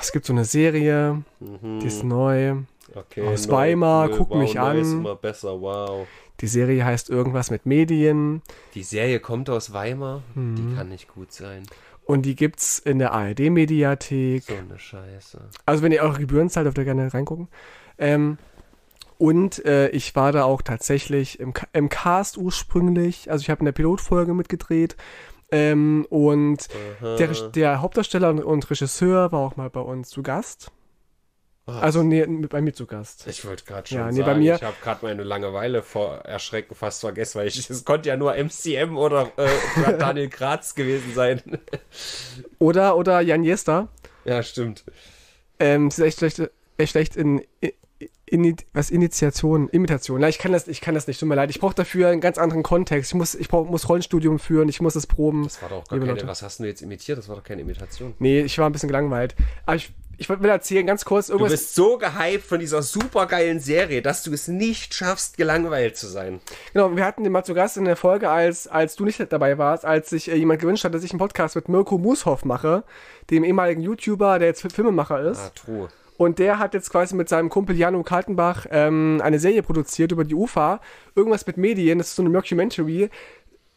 Speaker 1: Es gibt so eine Serie, die ist neu.
Speaker 2: Okay,
Speaker 1: Aus Weimar, guck mich
Speaker 2: neu ist
Speaker 1: an.
Speaker 2: immer besser, wow.
Speaker 1: Die Serie heißt irgendwas mit Medien
Speaker 2: Die Serie kommt aus Weimar,
Speaker 1: Mhm.
Speaker 2: die kann nicht gut sein.
Speaker 1: und die gibt's in der ARD-Mediathek.
Speaker 2: So eine Scheiße.
Speaker 1: Also wenn ihr eure Gebühren zahlt, dürft ihr gerne reingucken. Ähm, und äh, ich war da auch tatsächlich im, im Cast ursprünglich. Also ich habe in der Pilotfolge mitgedreht. Ähm, und der, der Hauptdarsteller und, und Regisseur war auch mal bei uns zu Gast. Also nee, bei mir zu Gast.
Speaker 2: Ich wollte gerade schon
Speaker 1: Ja, nee,
Speaker 2: sagen,
Speaker 1: bei mir-
Speaker 2: ich habe gerade meine Langeweile vor Erschrecken fast vergessen, weil ich, es konnte ja nur MCM oder äh, Daniel Graz gewesen sein.
Speaker 1: Oder, oder Jan Jester.
Speaker 2: ja, stimmt.
Speaker 1: Ähm, sie ist echt schlecht, echt schlecht in, in, was Initiation, Imitation. Na, ich kann das, ich kann das nicht. Tut mir leid. Ich brauche dafür einen ganz anderen Kontext. Ich muss, ich brauch, muss Rollenstudium führen. Ich muss es proben.
Speaker 2: Das war doch gar keine,
Speaker 1: Leute.
Speaker 2: was hast du jetzt imitiert? Das war doch keine Imitation.
Speaker 1: Nee, ich war ein bisschen gelangweilt. Aber ich, ich will erzählen, ganz kurz,
Speaker 2: Du
Speaker 1: irgendwas.
Speaker 2: bist so gehypt von dieser supergeilen Serie, dass du es nicht schaffst, gelangweilt zu sein.
Speaker 1: Genau, wir hatten den mal zu Gast in der Folge, als, als du nicht dabei warst, als sich äh, jemand gewünscht hat, dass ich einen Podcast mit Mirko Mushoff mache, dem ehemaligen YouTuber, der jetzt Filmemacher ist.
Speaker 2: Ah, true.
Speaker 1: Und der hat jetzt quasi mit seinem Kumpel Jano Kaltenbach ähm, eine Serie produziert über die UFA. Irgendwas mit Medien, das ist so eine Mockumentary.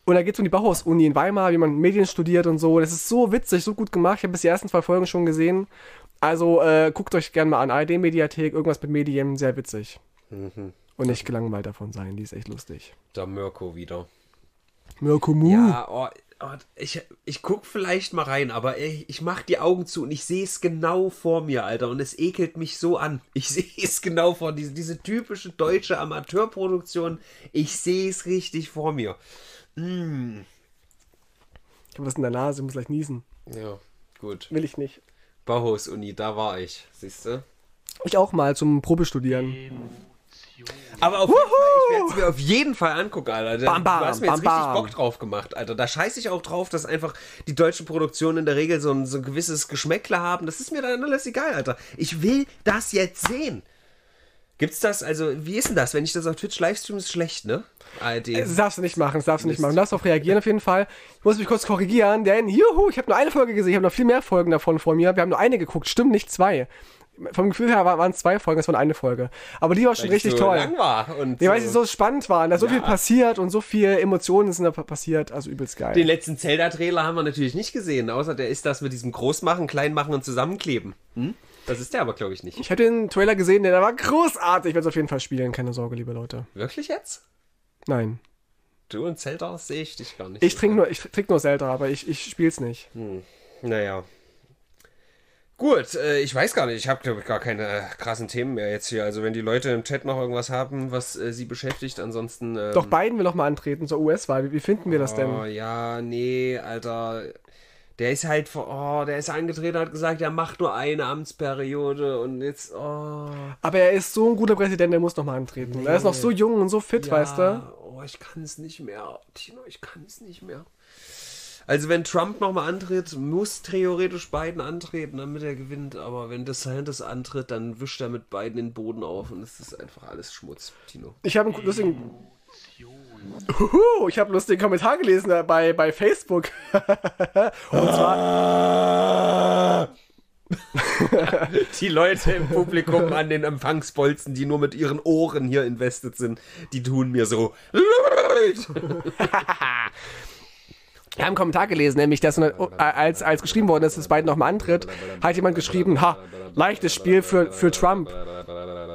Speaker 1: Und da geht es um die Bauhaus-Uni in Weimar, wie man Medien studiert und so. Das ist so witzig, so gut gemacht. Ich habe bis die ersten zwei Folgen schon gesehen. Also äh, guckt euch gerne mal an. ARD-Mediathek, irgendwas mit Medien, sehr witzig. Und nicht gelangweilt davon sein, die ist echt lustig.
Speaker 2: Der Mirko wieder.
Speaker 1: Mirko Mu.
Speaker 2: Ja, oh, ich, ich guck vielleicht mal rein, aber ey, ich mach die Augen zu und ich sehe es genau vor mir, Alter. Und es ekelt mich so an. Ich sehe es genau vor, diese, diese typische deutsche Amateurproduktion. Ich sehe es richtig vor mir. Mm.
Speaker 1: Ich habe was in der Nase, muss gleich niesen.
Speaker 2: Ja, gut.
Speaker 1: Will ich nicht.
Speaker 2: Bauhaus-Uni, da war ich. Siehst du?
Speaker 1: Ich auch mal zum Probestudieren.
Speaker 2: Aber auf jeden Fall, ich werde es mir auf jeden Fall angucken, Alter.
Speaker 1: Bam, bam,
Speaker 2: du hast mir jetzt
Speaker 1: bam,
Speaker 2: richtig
Speaker 1: bam.
Speaker 2: Bock drauf gemacht, Alter. Da scheiße ich auch drauf, dass einfach die deutschen Produktionen in der Regel so ein, so ein gewisses Geschmäckle haben. Das ist mir dann alles egal, Alter. Ich will das jetzt sehen. Gibt's das, also, wie ist denn das? Wenn ich das auf Twitch livestream, ist schlecht, ne? ARD.
Speaker 1: Das darfst du nicht machen, das darfst du nicht machen. Du darfst auch reagieren auf jeden Fall. Ich muss mich kurz korrigieren, denn juhu, ich habe nur eine Folge gesehen, ich habe noch viel mehr Folgen davon vor mir. Wir haben nur eine geguckt, stimmt nicht zwei. Vom Gefühl her waren es zwei Folgen, es war eine Folge. Aber die war schon
Speaker 2: Weil die
Speaker 1: richtig
Speaker 2: so
Speaker 1: toll.
Speaker 2: lang war und
Speaker 1: Nee, weil sie so spannend waren, da so viel passiert und so viele Emotionen sind da passiert, also übelst geil.
Speaker 2: Den letzten Zelda-Trailer haben wir natürlich nicht gesehen, außer der ist das mit diesem Großmachen, Kleinmachen und Zusammenkleben. Hm? Das ist der aber, glaube ich, nicht.
Speaker 1: ich habe den Trailer gesehen, der war großartig. Ich werde es auf jeden Fall spielen, keine Sorge, liebe Leute.
Speaker 2: Wirklich jetzt?
Speaker 1: Nein.
Speaker 2: Du und Zelda sehe ich dich gar nicht.
Speaker 1: Ich trinke nur, ich trink nur Zelda, aber ich, ich spiel's nicht.
Speaker 2: Naja. Gut, äh, ich weiß gar nicht. Ich habe, glaube ich, gar keine äh, krassen Themen mehr jetzt hier. Also, wenn die Leute im Chat noch irgendwas haben, was äh, sie beschäftigt, ansonsten. Ähm,
Speaker 1: Doch Biden will noch mal antreten zur US-Wahl. Wie, wie finden wir das
Speaker 2: Oh,
Speaker 1: denn?
Speaker 2: ja, nee, Alter. Der ist halt vor, oh, der ist angetreten, hat gesagt, er macht nur eine Amtsperiode und jetzt, oh.
Speaker 1: Aber er ist so ein guter Präsident, der muss noch mal antreten. Er ist noch so jung und so fit, weißt du?
Speaker 2: Oh, ich kann es nicht mehr. Tino, ich kann es nicht mehr. Also wenn Trump nochmal antritt, muss theoretisch Biden antreten, damit er gewinnt. Aber wenn DeSantis antritt, dann wischt er mit Biden den Boden auf und es ist einfach alles Schmutz, Tino.
Speaker 1: Ich habe einen lustigen. Huhu, ich habe einen lustigen Kommentar gelesen bei, bei Facebook. und zwar.
Speaker 2: Die Leute im Publikum an den Empfangsbolzen, die nur mit ihren Ohren hier invested sind, die tun mir so.
Speaker 1: Wir haben einen Kommentar gelesen, nämlich, dass äh, als, als geschrieben worden ist, dass Biden nochmal antritt, hat jemand geschrieben, ha, leichtes Spiel für, für Trump.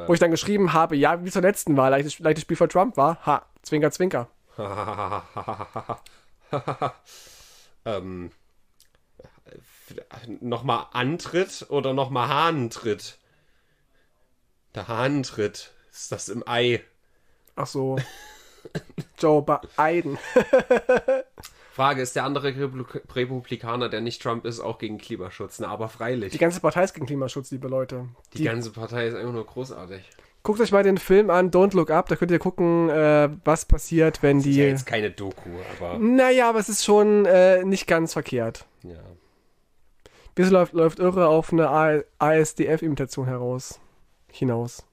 Speaker 1: Wo ich dann geschrieben habe, ja, wie zur letzten Wahl, leichtes, leichtes Spiel für Trump war, ha, zwinker, zwinker.
Speaker 2: ähm, nochmal Antritt oder nochmal Hahnentritt? Der Hahnentritt. Ist das im Ei?
Speaker 1: Ach so. Joe Biden.
Speaker 2: Frage, ist der andere Republik- Republikaner, der nicht Trump ist, auch gegen Klimaschutz? Na, aber freilich.
Speaker 1: Die ganze Partei ist gegen Klimaschutz, liebe Leute.
Speaker 2: Die, ganze Partei ist einfach nur großartig.
Speaker 1: Guckt euch mal den Film an, Don't Look Up, da könnt ihr gucken, äh, was passiert, wenn
Speaker 2: Ist ja
Speaker 1: die...
Speaker 2: jetzt keine Doku, aber
Speaker 1: Naja, aber es ist schon äh, nicht ganz verkehrt.
Speaker 2: ja.
Speaker 1: Wieso läuft, läuft Irre auf eine ASDF-Imitation heraus? Hinaus.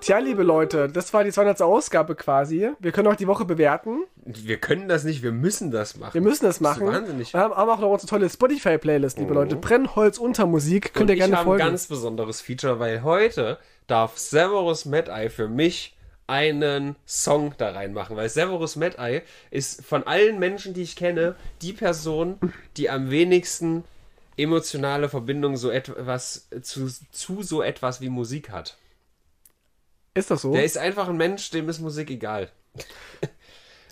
Speaker 1: Tja, liebe Leute, das war die 200. Ausgabe quasi. Wir können auch die Woche bewerten.
Speaker 2: Wir können das nicht, wir müssen das machen.
Speaker 1: Wir müssen das
Speaker 2: Das ist
Speaker 1: machen.
Speaker 2: wahnsinnig.
Speaker 1: Wir haben, auch noch unsere tolle Spotify-Playlist, liebe Leute. Brennholz unter Musik. Könnt
Speaker 2: Und
Speaker 1: ihr gerne
Speaker 2: ich habe
Speaker 1: folgen.
Speaker 2: ein ganz besonderes Feature, weil heute darf Severus Mad-Eye für mich einen Song da reinmachen, weil Severus Mad-Eye ist von allen Menschen, die ich kenne, die Person, die am wenigsten emotionale Verbindung so etwas zu, zu so etwas wie Musik hat.
Speaker 1: ist das so?
Speaker 2: Der ist einfach ein Mensch, dem ist Musik egal.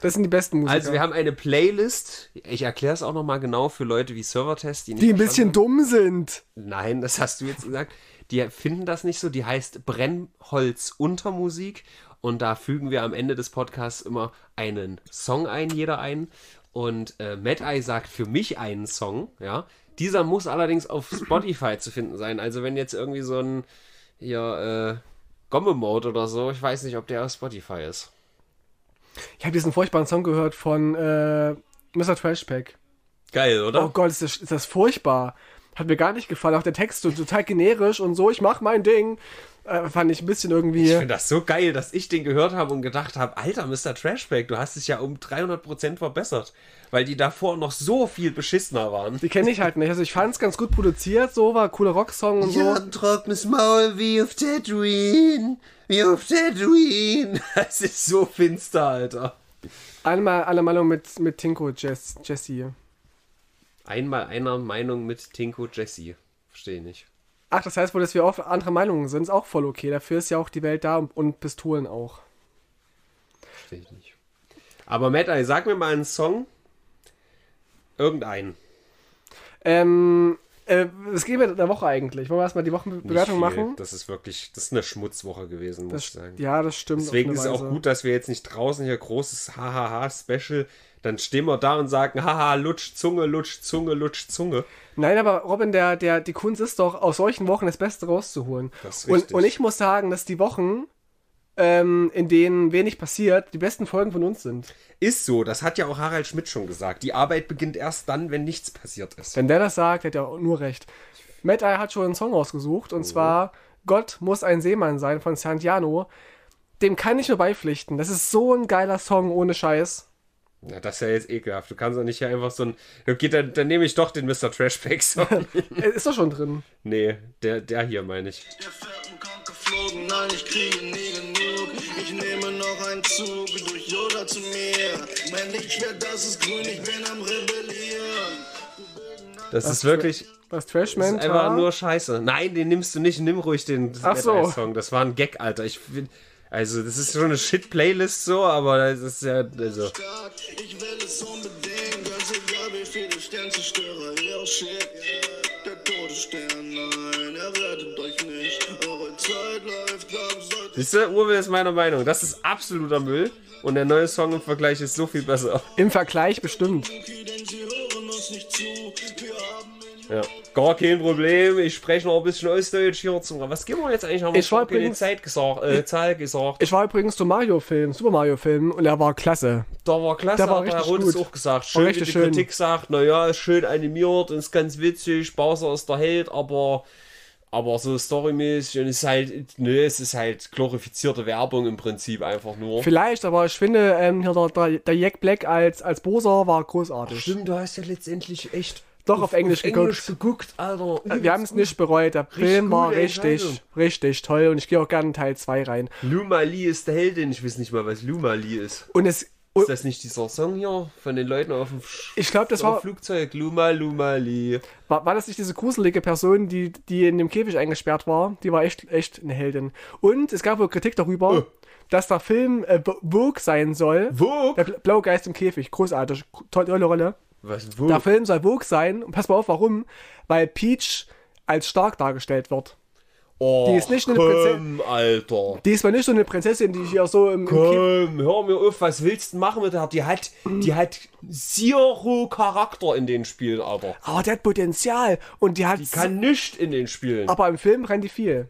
Speaker 1: Das sind die besten Musiker.
Speaker 2: Also wir haben eine Playlist, ich erkläre es auch nochmal genau für Leute wie Servertest, die nicht
Speaker 1: die ein bisschen dumm sind.
Speaker 2: Nein, das hast du jetzt gesagt. Die finden das nicht so. Die heißt Brennholz unter Musik. Und da fügen wir am Ende des Podcasts immer einen Song ein, jeder ein. Und äh, Mad Eye sagt für mich einen Song, ja. Dieser muss allerdings auf Spotify zu finden sein. Also wenn jetzt irgendwie so ein hier, äh, Gomme-Mode oder so, ich weiß nicht, ob der auf Spotify ist.
Speaker 1: Ich habe diesen furchtbaren Song gehört von äh, Mr. Trashpack.
Speaker 2: Geil, oder?
Speaker 1: Oh Gott, ist das, ist das furchtbar. Hat mir gar nicht gefallen. Auch der Text so total generisch und so, ich mach mein Ding. Äh, fand ich ein bisschen irgendwie.
Speaker 2: Ich finde das so geil, dass ich den gehört habe und gedacht habe, Alter, Mr. Trashback, du hast dich ja um 300% verbessert. Weil die davor noch so viel beschissener waren.
Speaker 1: Die kenne ich halt nicht. Also ich fand es ganz gut produziert, so war ein cooler Rocksong und so.
Speaker 2: ein trockenes Maul wie auf Tatooine. Wie auf Tatooine. Das ist so finster, Alter.
Speaker 1: Einmal alle Meinung mit, mit Tinko Jess, Jesse.
Speaker 2: Einmal einer Meinung mit Tinko Jesse. Verstehe nicht.
Speaker 1: Ach, das heißt wohl, dass wir auch andere Meinungen sind, ist auch voll okay. Dafür ist ja auch die Welt da und, Pistolen auch.
Speaker 2: Verstehe ich nicht. Aber Matt, sag mir mal einen Song. Irgendeinen.
Speaker 1: Ähm, Äh, es geht mit der Woche eigentlich. Wollen wir erstmal die Wochenbewertung machen?
Speaker 2: Das ist wirklich, das ist eine Schmutzwoche gewesen, muss
Speaker 1: Das,
Speaker 2: ich sagen.
Speaker 1: ja, das stimmt.
Speaker 2: Deswegen ist es auch gut, dass wir jetzt nicht draußen hier großes Hahaha-Special, dann stehen wir da und sagen, haha, lutsch Zunge, lutsch Zunge, lutsch Zunge.
Speaker 1: Nein, aber Robin, der, der, die Kunst ist doch, aus solchen Wochen das Beste rauszuholen.
Speaker 2: Das ist
Speaker 1: und,
Speaker 2: richtig.
Speaker 1: und ich muss sagen, dass die Wochen, ähm, in denen wenig passiert, die besten Folgen von uns sind.
Speaker 2: Ist so, das hat ja auch Harald Schmidt schon gesagt. Die Arbeit beginnt erst dann, wenn nichts passiert ist.
Speaker 1: Wenn der das sagt, hat er auch nur recht. Matt Eye hat schon einen Song ausgesucht, und zwar Gott muss ein Seemann sein von Santiano. Dem kann ich nur beipflichten. Das ist so ein geiler Song ohne Scheiß.
Speaker 2: Na, das ist ja jetzt ekelhaft. Du kannst doch nicht hier einfach so ein. Okay, dann, dann nehme ich doch den Mr. Trashpack Song.
Speaker 1: Ist doch schon drin.
Speaker 2: nee, der, der hier meine ich.
Speaker 8: Der Felsen kommt geflogen, nein, ich kriege nie genug. Ich nehme noch einen Zug durch Yoda zu mir. Mein Lichtschwert, das ist grün, ich bin am Rebellieren.
Speaker 2: Das ist wirklich.
Speaker 1: Was
Speaker 2: Das
Speaker 1: Trashman
Speaker 2: ist einfach nur scheiße. Nein, den nimmst du nicht. Nimm ruhig den
Speaker 1: Ach so.
Speaker 2: Song. Das war ein Gag, Alter. Ich find, also, das ist schon eine Shit-Playlist so, aber das ist ja. Also.
Speaker 8: Ich will es unbedingt, ganz egal wie viele Sternzerstörer ihr shit. yeah. Der Todesstern, nein, er rettet euch nicht. Eure Zeit läuft sollte
Speaker 2: Siehst du, Urwil ist meiner Meinung. Das ist absoluter Müll. Und der neue Song im Vergleich ist so viel besser.
Speaker 1: Im Vergleich bestimmt.
Speaker 8: denn sie hören uns nicht zu.
Speaker 2: Ja. Gar kein Problem. Ich spreche noch ein bisschen Ostdeutsch hier zum. Was geben wir jetzt eigentlich? Haben wir
Speaker 1: Ich war übrigens-
Speaker 2: Zeit gesagt, äh, Zahl gesagt.
Speaker 1: Ich war übrigens zum Mario-Film, Super Mario-Film, und er war klasse.
Speaker 2: Da war klasse,
Speaker 1: Der war
Speaker 2: hat Herr
Speaker 1: gut.
Speaker 2: auch gesagt.
Speaker 1: War
Speaker 2: Schön, wie
Speaker 1: richtig
Speaker 2: die
Speaker 1: schön.
Speaker 2: Kritik sagt, naja, ist schön animiert und ist ganz witzig, Bowser ist der Held, aber, aber so storymäßig und es ist halt, nö, es ist halt glorifizierte Werbung im Prinzip einfach nur.
Speaker 1: Vielleicht, aber ich finde, ähm, hier der, der, der Jack Black als, als Bowser war großartig.
Speaker 2: Stimmt, du hast ja letztendlich echt
Speaker 1: Doch auf Englisch geguckt.
Speaker 2: geguckt, Alter.
Speaker 1: Wir haben es nicht bereut. Der Film war richtig, richtig toll und ich gehe auch gerne in Teil 2 rein.
Speaker 2: Luma Lee ist der Heldin. Ich weiß nicht mal, was Luma Lee ist.
Speaker 1: Und es,
Speaker 2: Ist das nicht dieser Song hier von den Leuten auf dem Sch
Speaker 1: ich glaube, das
Speaker 2: auf
Speaker 1: war,
Speaker 2: Flugzeug? Luma Lee.
Speaker 1: war, war das nicht diese gruselige Person, die, die in dem Käfig eingesperrt war? Die war echt, echt eine Heldin. Und es gab wohl Kritik darüber, dass der Film äh, Vogue sein soll.
Speaker 2: Vogue?
Speaker 1: Der Bla- blaue Geist im Käfig, großartig, tolle Rolle.
Speaker 2: Was?
Speaker 1: Der
Speaker 2: Vogue?
Speaker 1: Film soll Vogue sein. Und pass mal auf, warum? Weil Peach als stark dargestellt wird.
Speaker 2: Oh,
Speaker 1: die ist nicht eine
Speaker 2: komm, Alter.
Speaker 1: Die ist mal nicht so eine Prinzessin, die hier so im, im
Speaker 2: Komm, hör mir auf, was willst du machen mit der? Die hat, die hat zero Charakter in den Spielen, Alter.
Speaker 1: Aber der hat Potenzial und die hat.
Speaker 2: Die kann nichts in den Spielen.
Speaker 1: aber im Film rennt die viel.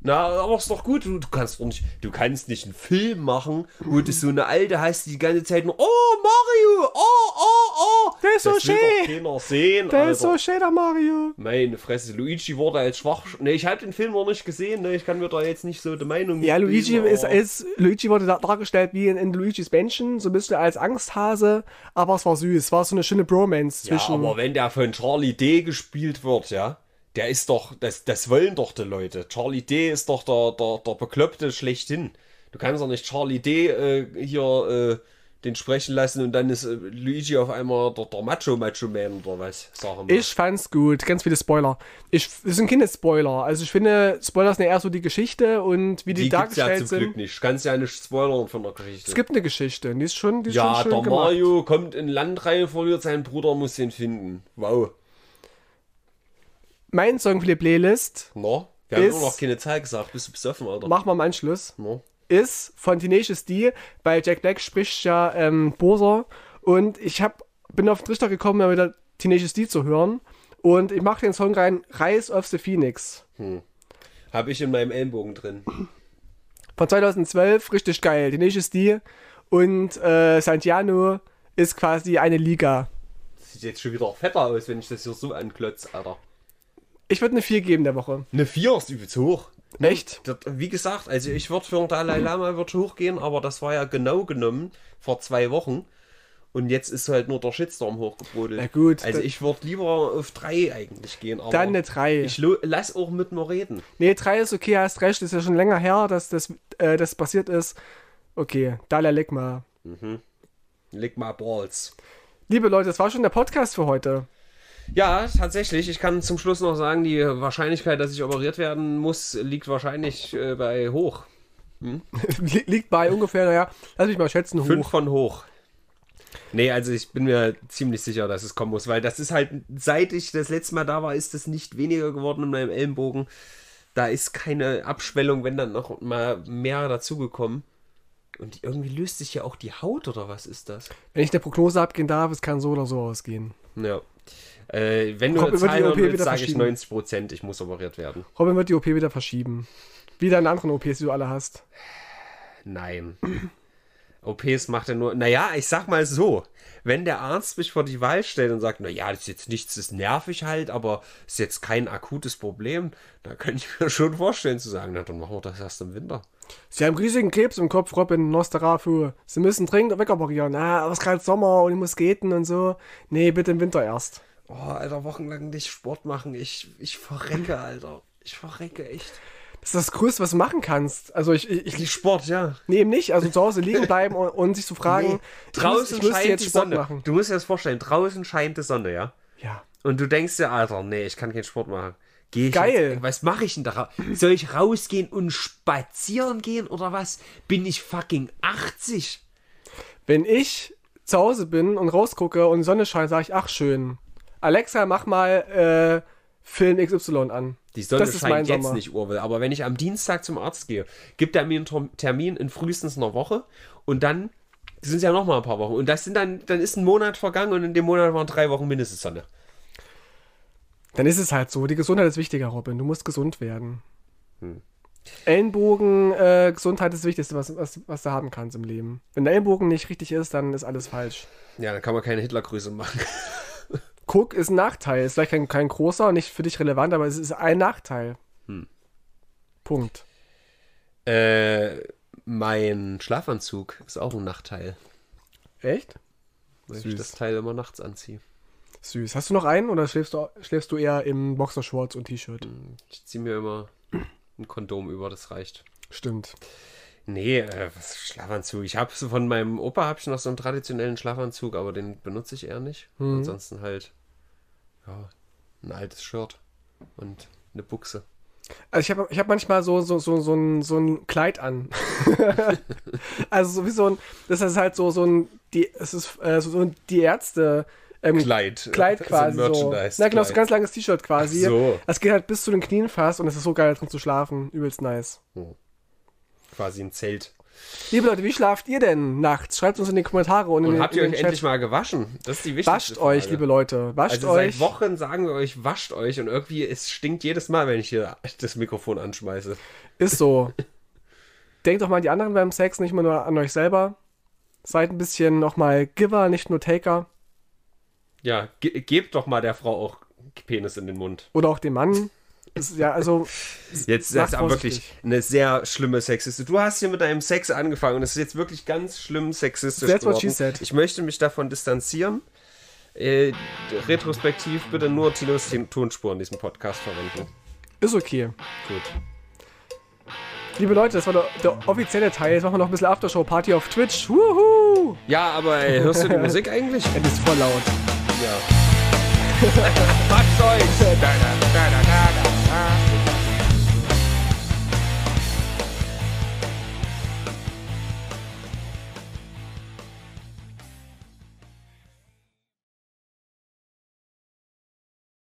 Speaker 2: Na, aber ist doch gut. Du, du kannst doch nicht, du kannst nicht einen Film machen, wo du so eine alte hast, die die ganze Zeit nur, oh Mario, oh, oh, oh.
Speaker 1: Der ist so
Speaker 2: das will
Speaker 1: schön.
Speaker 2: doch keiner sehen,
Speaker 1: Der
Speaker 2: Alter.
Speaker 1: ist so schön, der Mario.
Speaker 2: Meine Fresse, Luigi wurde als schwach. Ne, ich habe den Film noch nicht gesehen, ne? Ich kann mir da jetzt nicht so die Meinung
Speaker 1: Ja, Luigi
Speaker 2: bilden,
Speaker 1: ist, ist Luigi wurde da- dargestellt wie in, in Luigi's Mansion, so ein bisschen als Angsthase, aber es war süß, es war so eine schöne Bromance
Speaker 2: Ja,
Speaker 1: zwischen.
Speaker 2: aber wenn der von Charlie D gespielt wird, ja, der ist doch, das, das wollen doch die Leute. Charlie D ist doch der, der, der Bekloppte schlechthin. Du kannst doch nicht Charlie D äh, hier äh, den sprechen lassen und dann ist äh, Luigi auf einmal der, der Macho Macho Man oder was, sagen wir.
Speaker 1: ich fand's gut, ganz viele Spoiler. Ich, das sind keine Spoiler. Also ich finde, Spoiler sind eher so die Geschichte und wie die,
Speaker 2: die gibt's ja
Speaker 1: dargestellt
Speaker 2: zum Glück
Speaker 1: sind.
Speaker 2: nicht. Kannst ja nicht spoilern von der Geschichte.
Speaker 1: Es gibt eine Geschichte, die ist schon, die ist
Speaker 2: ja,
Speaker 1: schon schön
Speaker 2: der
Speaker 1: gemacht.
Speaker 2: Mario kommt in Land rein, verliert seinen Bruder, muss ihn finden. Wow.
Speaker 1: Mein Song für die Playlist,
Speaker 2: No? Wir haben
Speaker 1: Ist-
Speaker 2: immer noch keine Zahl gesagt. Bist du besoffen, Alter?
Speaker 1: machen wir im Anschluss.
Speaker 2: No?
Speaker 1: ist von Tenacious D, weil Jack Black spricht ja ähm, Bowser und ich hab, bin auf den Trichter gekommen, mal wieder Tenacious D zu hören und ich mache den Song rein, Rise of the Phoenix.
Speaker 2: Habe ich in meinem Ellenbogen drin.
Speaker 1: Von 2012, richtig geil, Tenacious D und äh, Santiano ist quasi eine Liga.
Speaker 2: Sieht jetzt schon wieder fetter aus, wenn ich das hier so anklotze, Alter.
Speaker 1: Ich würde eine 4 geben der Woche.
Speaker 2: Eine 4 ist übelst hoch.
Speaker 1: Echt?
Speaker 2: Wie gesagt, also ich würde für den Dalai Lama würd hochgehen, aber das war ja genau genommen vor zwei Wochen. Und jetzt ist halt nur der Shitstorm hochgebrodelt.
Speaker 1: Na gut,
Speaker 2: Also ich würde lieber auf 3 eigentlich gehen. Aber
Speaker 1: Dann eine 3.
Speaker 2: Ich lass auch mit mir reden.
Speaker 1: Nee, 3 ist okay, hast recht, ist ja schon länger her, dass das, äh, das passiert ist. Okay, Dalai Lama.
Speaker 2: Leg mal Balls.
Speaker 1: Liebe Leute, das war schon der Podcast für heute.
Speaker 2: Ja, tatsächlich. Ich kann zum Schluss noch sagen, die Wahrscheinlichkeit, dass ich operiert werden muss, liegt wahrscheinlich äh, bei hoch.
Speaker 1: Li- Liegt bei ungefähr, naja, lass mich mal schätzen, hoch.
Speaker 2: 5 von hoch. Nee, also ich bin mir ziemlich sicher, dass es kommen muss, weil das ist halt, seit ich das letzte Mal da war, ist es nicht weniger geworden in meinem Ellenbogen. Da ist keine Abschwellung, wenn dann noch mal mehr dazugekommen. Und irgendwie löst sich ja auch die Haut oder was ist das?
Speaker 1: Wenn ich der Prognose abgehen darf, es kann so oder so ausgehen.
Speaker 2: Ja. Äh, wenn du
Speaker 1: Robin
Speaker 2: eine Zahl hören willst, sage ich
Speaker 1: verschieben.
Speaker 2: 90 Prozent, ich muss operiert werden.
Speaker 1: Robin wird die OP wieder verschieben. Wie deine anderen OPs, die du alle hast.
Speaker 2: Nein. OPs macht er nur. Naja, ich sag mal so. Wenn der Arzt mich vor die Wahl stellt und sagt, naja, das ist jetzt nichts, das ist nervig halt, aber ist jetzt kein akutes Problem, dann kann ich mir schon vorstellen zu sagen, na dann machen wir das erst im Winter.
Speaker 1: Sie haben riesigen Krebs im Kopf, Robin, Nosferatu. Sie müssen dringend wegoperieren. Ah, aber es ist gerade Sommer und ich muss skaten und so. Nee, bitte im Winter erst.
Speaker 2: Oh, Alter, wochenlang nicht Sport machen. Ich, ich verrecke, Alter. Ich verrecke echt.
Speaker 1: Das ist das Größte, was du machen kannst. Also ich, ich, ich
Speaker 2: Sport, ja.
Speaker 1: nee, eben nicht. Also zu Hause liegen bleiben und, und sich zu fragen,
Speaker 2: Nee,
Speaker 1: ich
Speaker 2: draußen
Speaker 1: muss, ich
Speaker 2: scheint
Speaker 1: jetzt
Speaker 2: die
Speaker 1: Sport
Speaker 2: Sonne.
Speaker 1: machen.
Speaker 2: Du musst dir das vorstellen, draußen scheint die Sonne, ja?
Speaker 1: Ja.
Speaker 2: Und du denkst dir, Alter, nee, ich kann keinen Sport machen. Geh ich
Speaker 1: Geil.
Speaker 2: Jetzt, was mache ich denn da? Soll ich rausgehen und spazieren gehen oder was? Bin ich fucking 80?
Speaker 1: Wenn ich zu Hause bin und rausgucke und die Sonne scheint, sage ich, ach schön. Alexa, mach mal äh, Film XY an.
Speaker 2: Die Sonne
Speaker 1: Das ist mein
Speaker 2: scheint jetzt
Speaker 1: Sommer.
Speaker 2: nicht, Urwell. Aber wenn ich am Dienstag zum Arzt gehe, gibt er mir einen Term- Termin in frühestens einer Woche und dann sind es ja noch mal ein paar Wochen. Und das sind dann, dann ist ein Monat vergangen und in dem Monat waren drei Wochen mindestens Sonne.
Speaker 1: Dann ist es halt so. Die Gesundheit ist wichtiger, Robin. Du musst gesund werden.
Speaker 2: Hm.
Speaker 1: Ellenbogen, äh, Gesundheit ist das Wichtigste, was, was, was du haben kannst im Leben. Wenn der Ellenbogen nicht richtig ist, dann ist alles falsch.
Speaker 2: Ja, dann kann man keine Hitlergrüße machen.
Speaker 1: Guck ist ein Nachteil. Ist vielleicht kein, kein großer, nicht für dich relevant, aber es ist ein Nachteil.
Speaker 2: Hm.
Speaker 1: Punkt.
Speaker 2: äh, mein Schlafanzug ist auch ein Nachteil,
Speaker 1: Echt?
Speaker 2: weil ich
Speaker 1: Süß.
Speaker 2: das Teil immer nachts anziehe.
Speaker 1: Süß. Hast du noch einen oder schläfst du, schläfst du eher im Boxershorts und T-Shirt?
Speaker 2: Ich ziehe mir immer ein Kondom über, das reicht.
Speaker 1: Stimmt.
Speaker 2: Nee, äh, was Schlafanzug. Ich habe von meinem Opa habe ich noch so einen traditionellen Schlafanzug, aber den benutze ich eher nicht.
Speaker 1: Mhm.
Speaker 2: Ansonsten halt ja, ein altes Shirt und eine Buchse.
Speaker 1: Also ich habe ich hab manchmal so, so, so, so, ein, so ein Kleid an. also so wie so ein, das ist halt so, so ein, die, es ist äh, so, so ein, die Ärzte ähm,
Speaker 2: Kleid.
Speaker 1: Kleid
Speaker 2: So
Speaker 1: quasi so.
Speaker 2: Merchandise-
Speaker 1: Na genau, so ein ganz langes T-Shirt quasi.
Speaker 2: Ach so.
Speaker 1: Das geht halt bis zu den Knien fast und es ist so geil drin zu schlafen. Übelst nice.
Speaker 2: Quasi ein Zelt.
Speaker 1: Liebe Leute, wie schlaft ihr denn nachts? Schreibt uns in die Kommentare und in
Speaker 2: Und
Speaker 1: den,
Speaker 2: habt
Speaker 1: in
Speaker 2: ihr euch
Speaker 1: Chat.
Speaker 2: endlich mal gewaschen? Das ist die wichtigste
Speaker 1: Wascht euch,
Speaker 2: Frage.
Speaker 1: liebe Leute. Wascht
Speaker 2: Also
Speaker 1: euch.
Speaker 2: seit Wochen sagen wir euch, wascht euch und irgendwie, es stinkt jedes Mal, wenn ich hier das Mikrofon anschmeiße.
Speaker 1: Ist so. Denkt doch mal an die anderen beim Sex, nicht mal nur an euch selber. Seid ein bisschen nochmal Giver, nicht nur Taker.
Speaker 2: Ja, ge gebt doch mal der Frau auch Penis in den Mund.
Speaker 1: Oder auch dem Mann. Ja, also,
Speaker 2: Jetzt ist aber wirklich eine sehr schlimme Sexistik. Du hast hier mit deinem Sex angefangen und es ist jetzt wirklich ganz schlimm sexistisch
Speaker 1: That's what
Speaker 2: geworden.
Speaker 1: she said.
Speaker 2: Ich möchte mich davon distanzieren. Äh, retrospektiv bitte nur Tinos Ton- Tonspuren in diesem Podcast verwenden.
Speaker 1: ist okay.
Speaker 2: Gut.
Speaker 1: Liebe Leute, das war der, der offizielle Teil. Jetzt machen wir noch ein bisschen Aftershow-Party auf Twitch. Wuhu!
Speaker 2: Ja, aber ey, hörst du die Musik eigentlich?
Speaker 1: Das ist voll laut.
Speaker 2: Ja. Macht's euch! Da, da, da, da,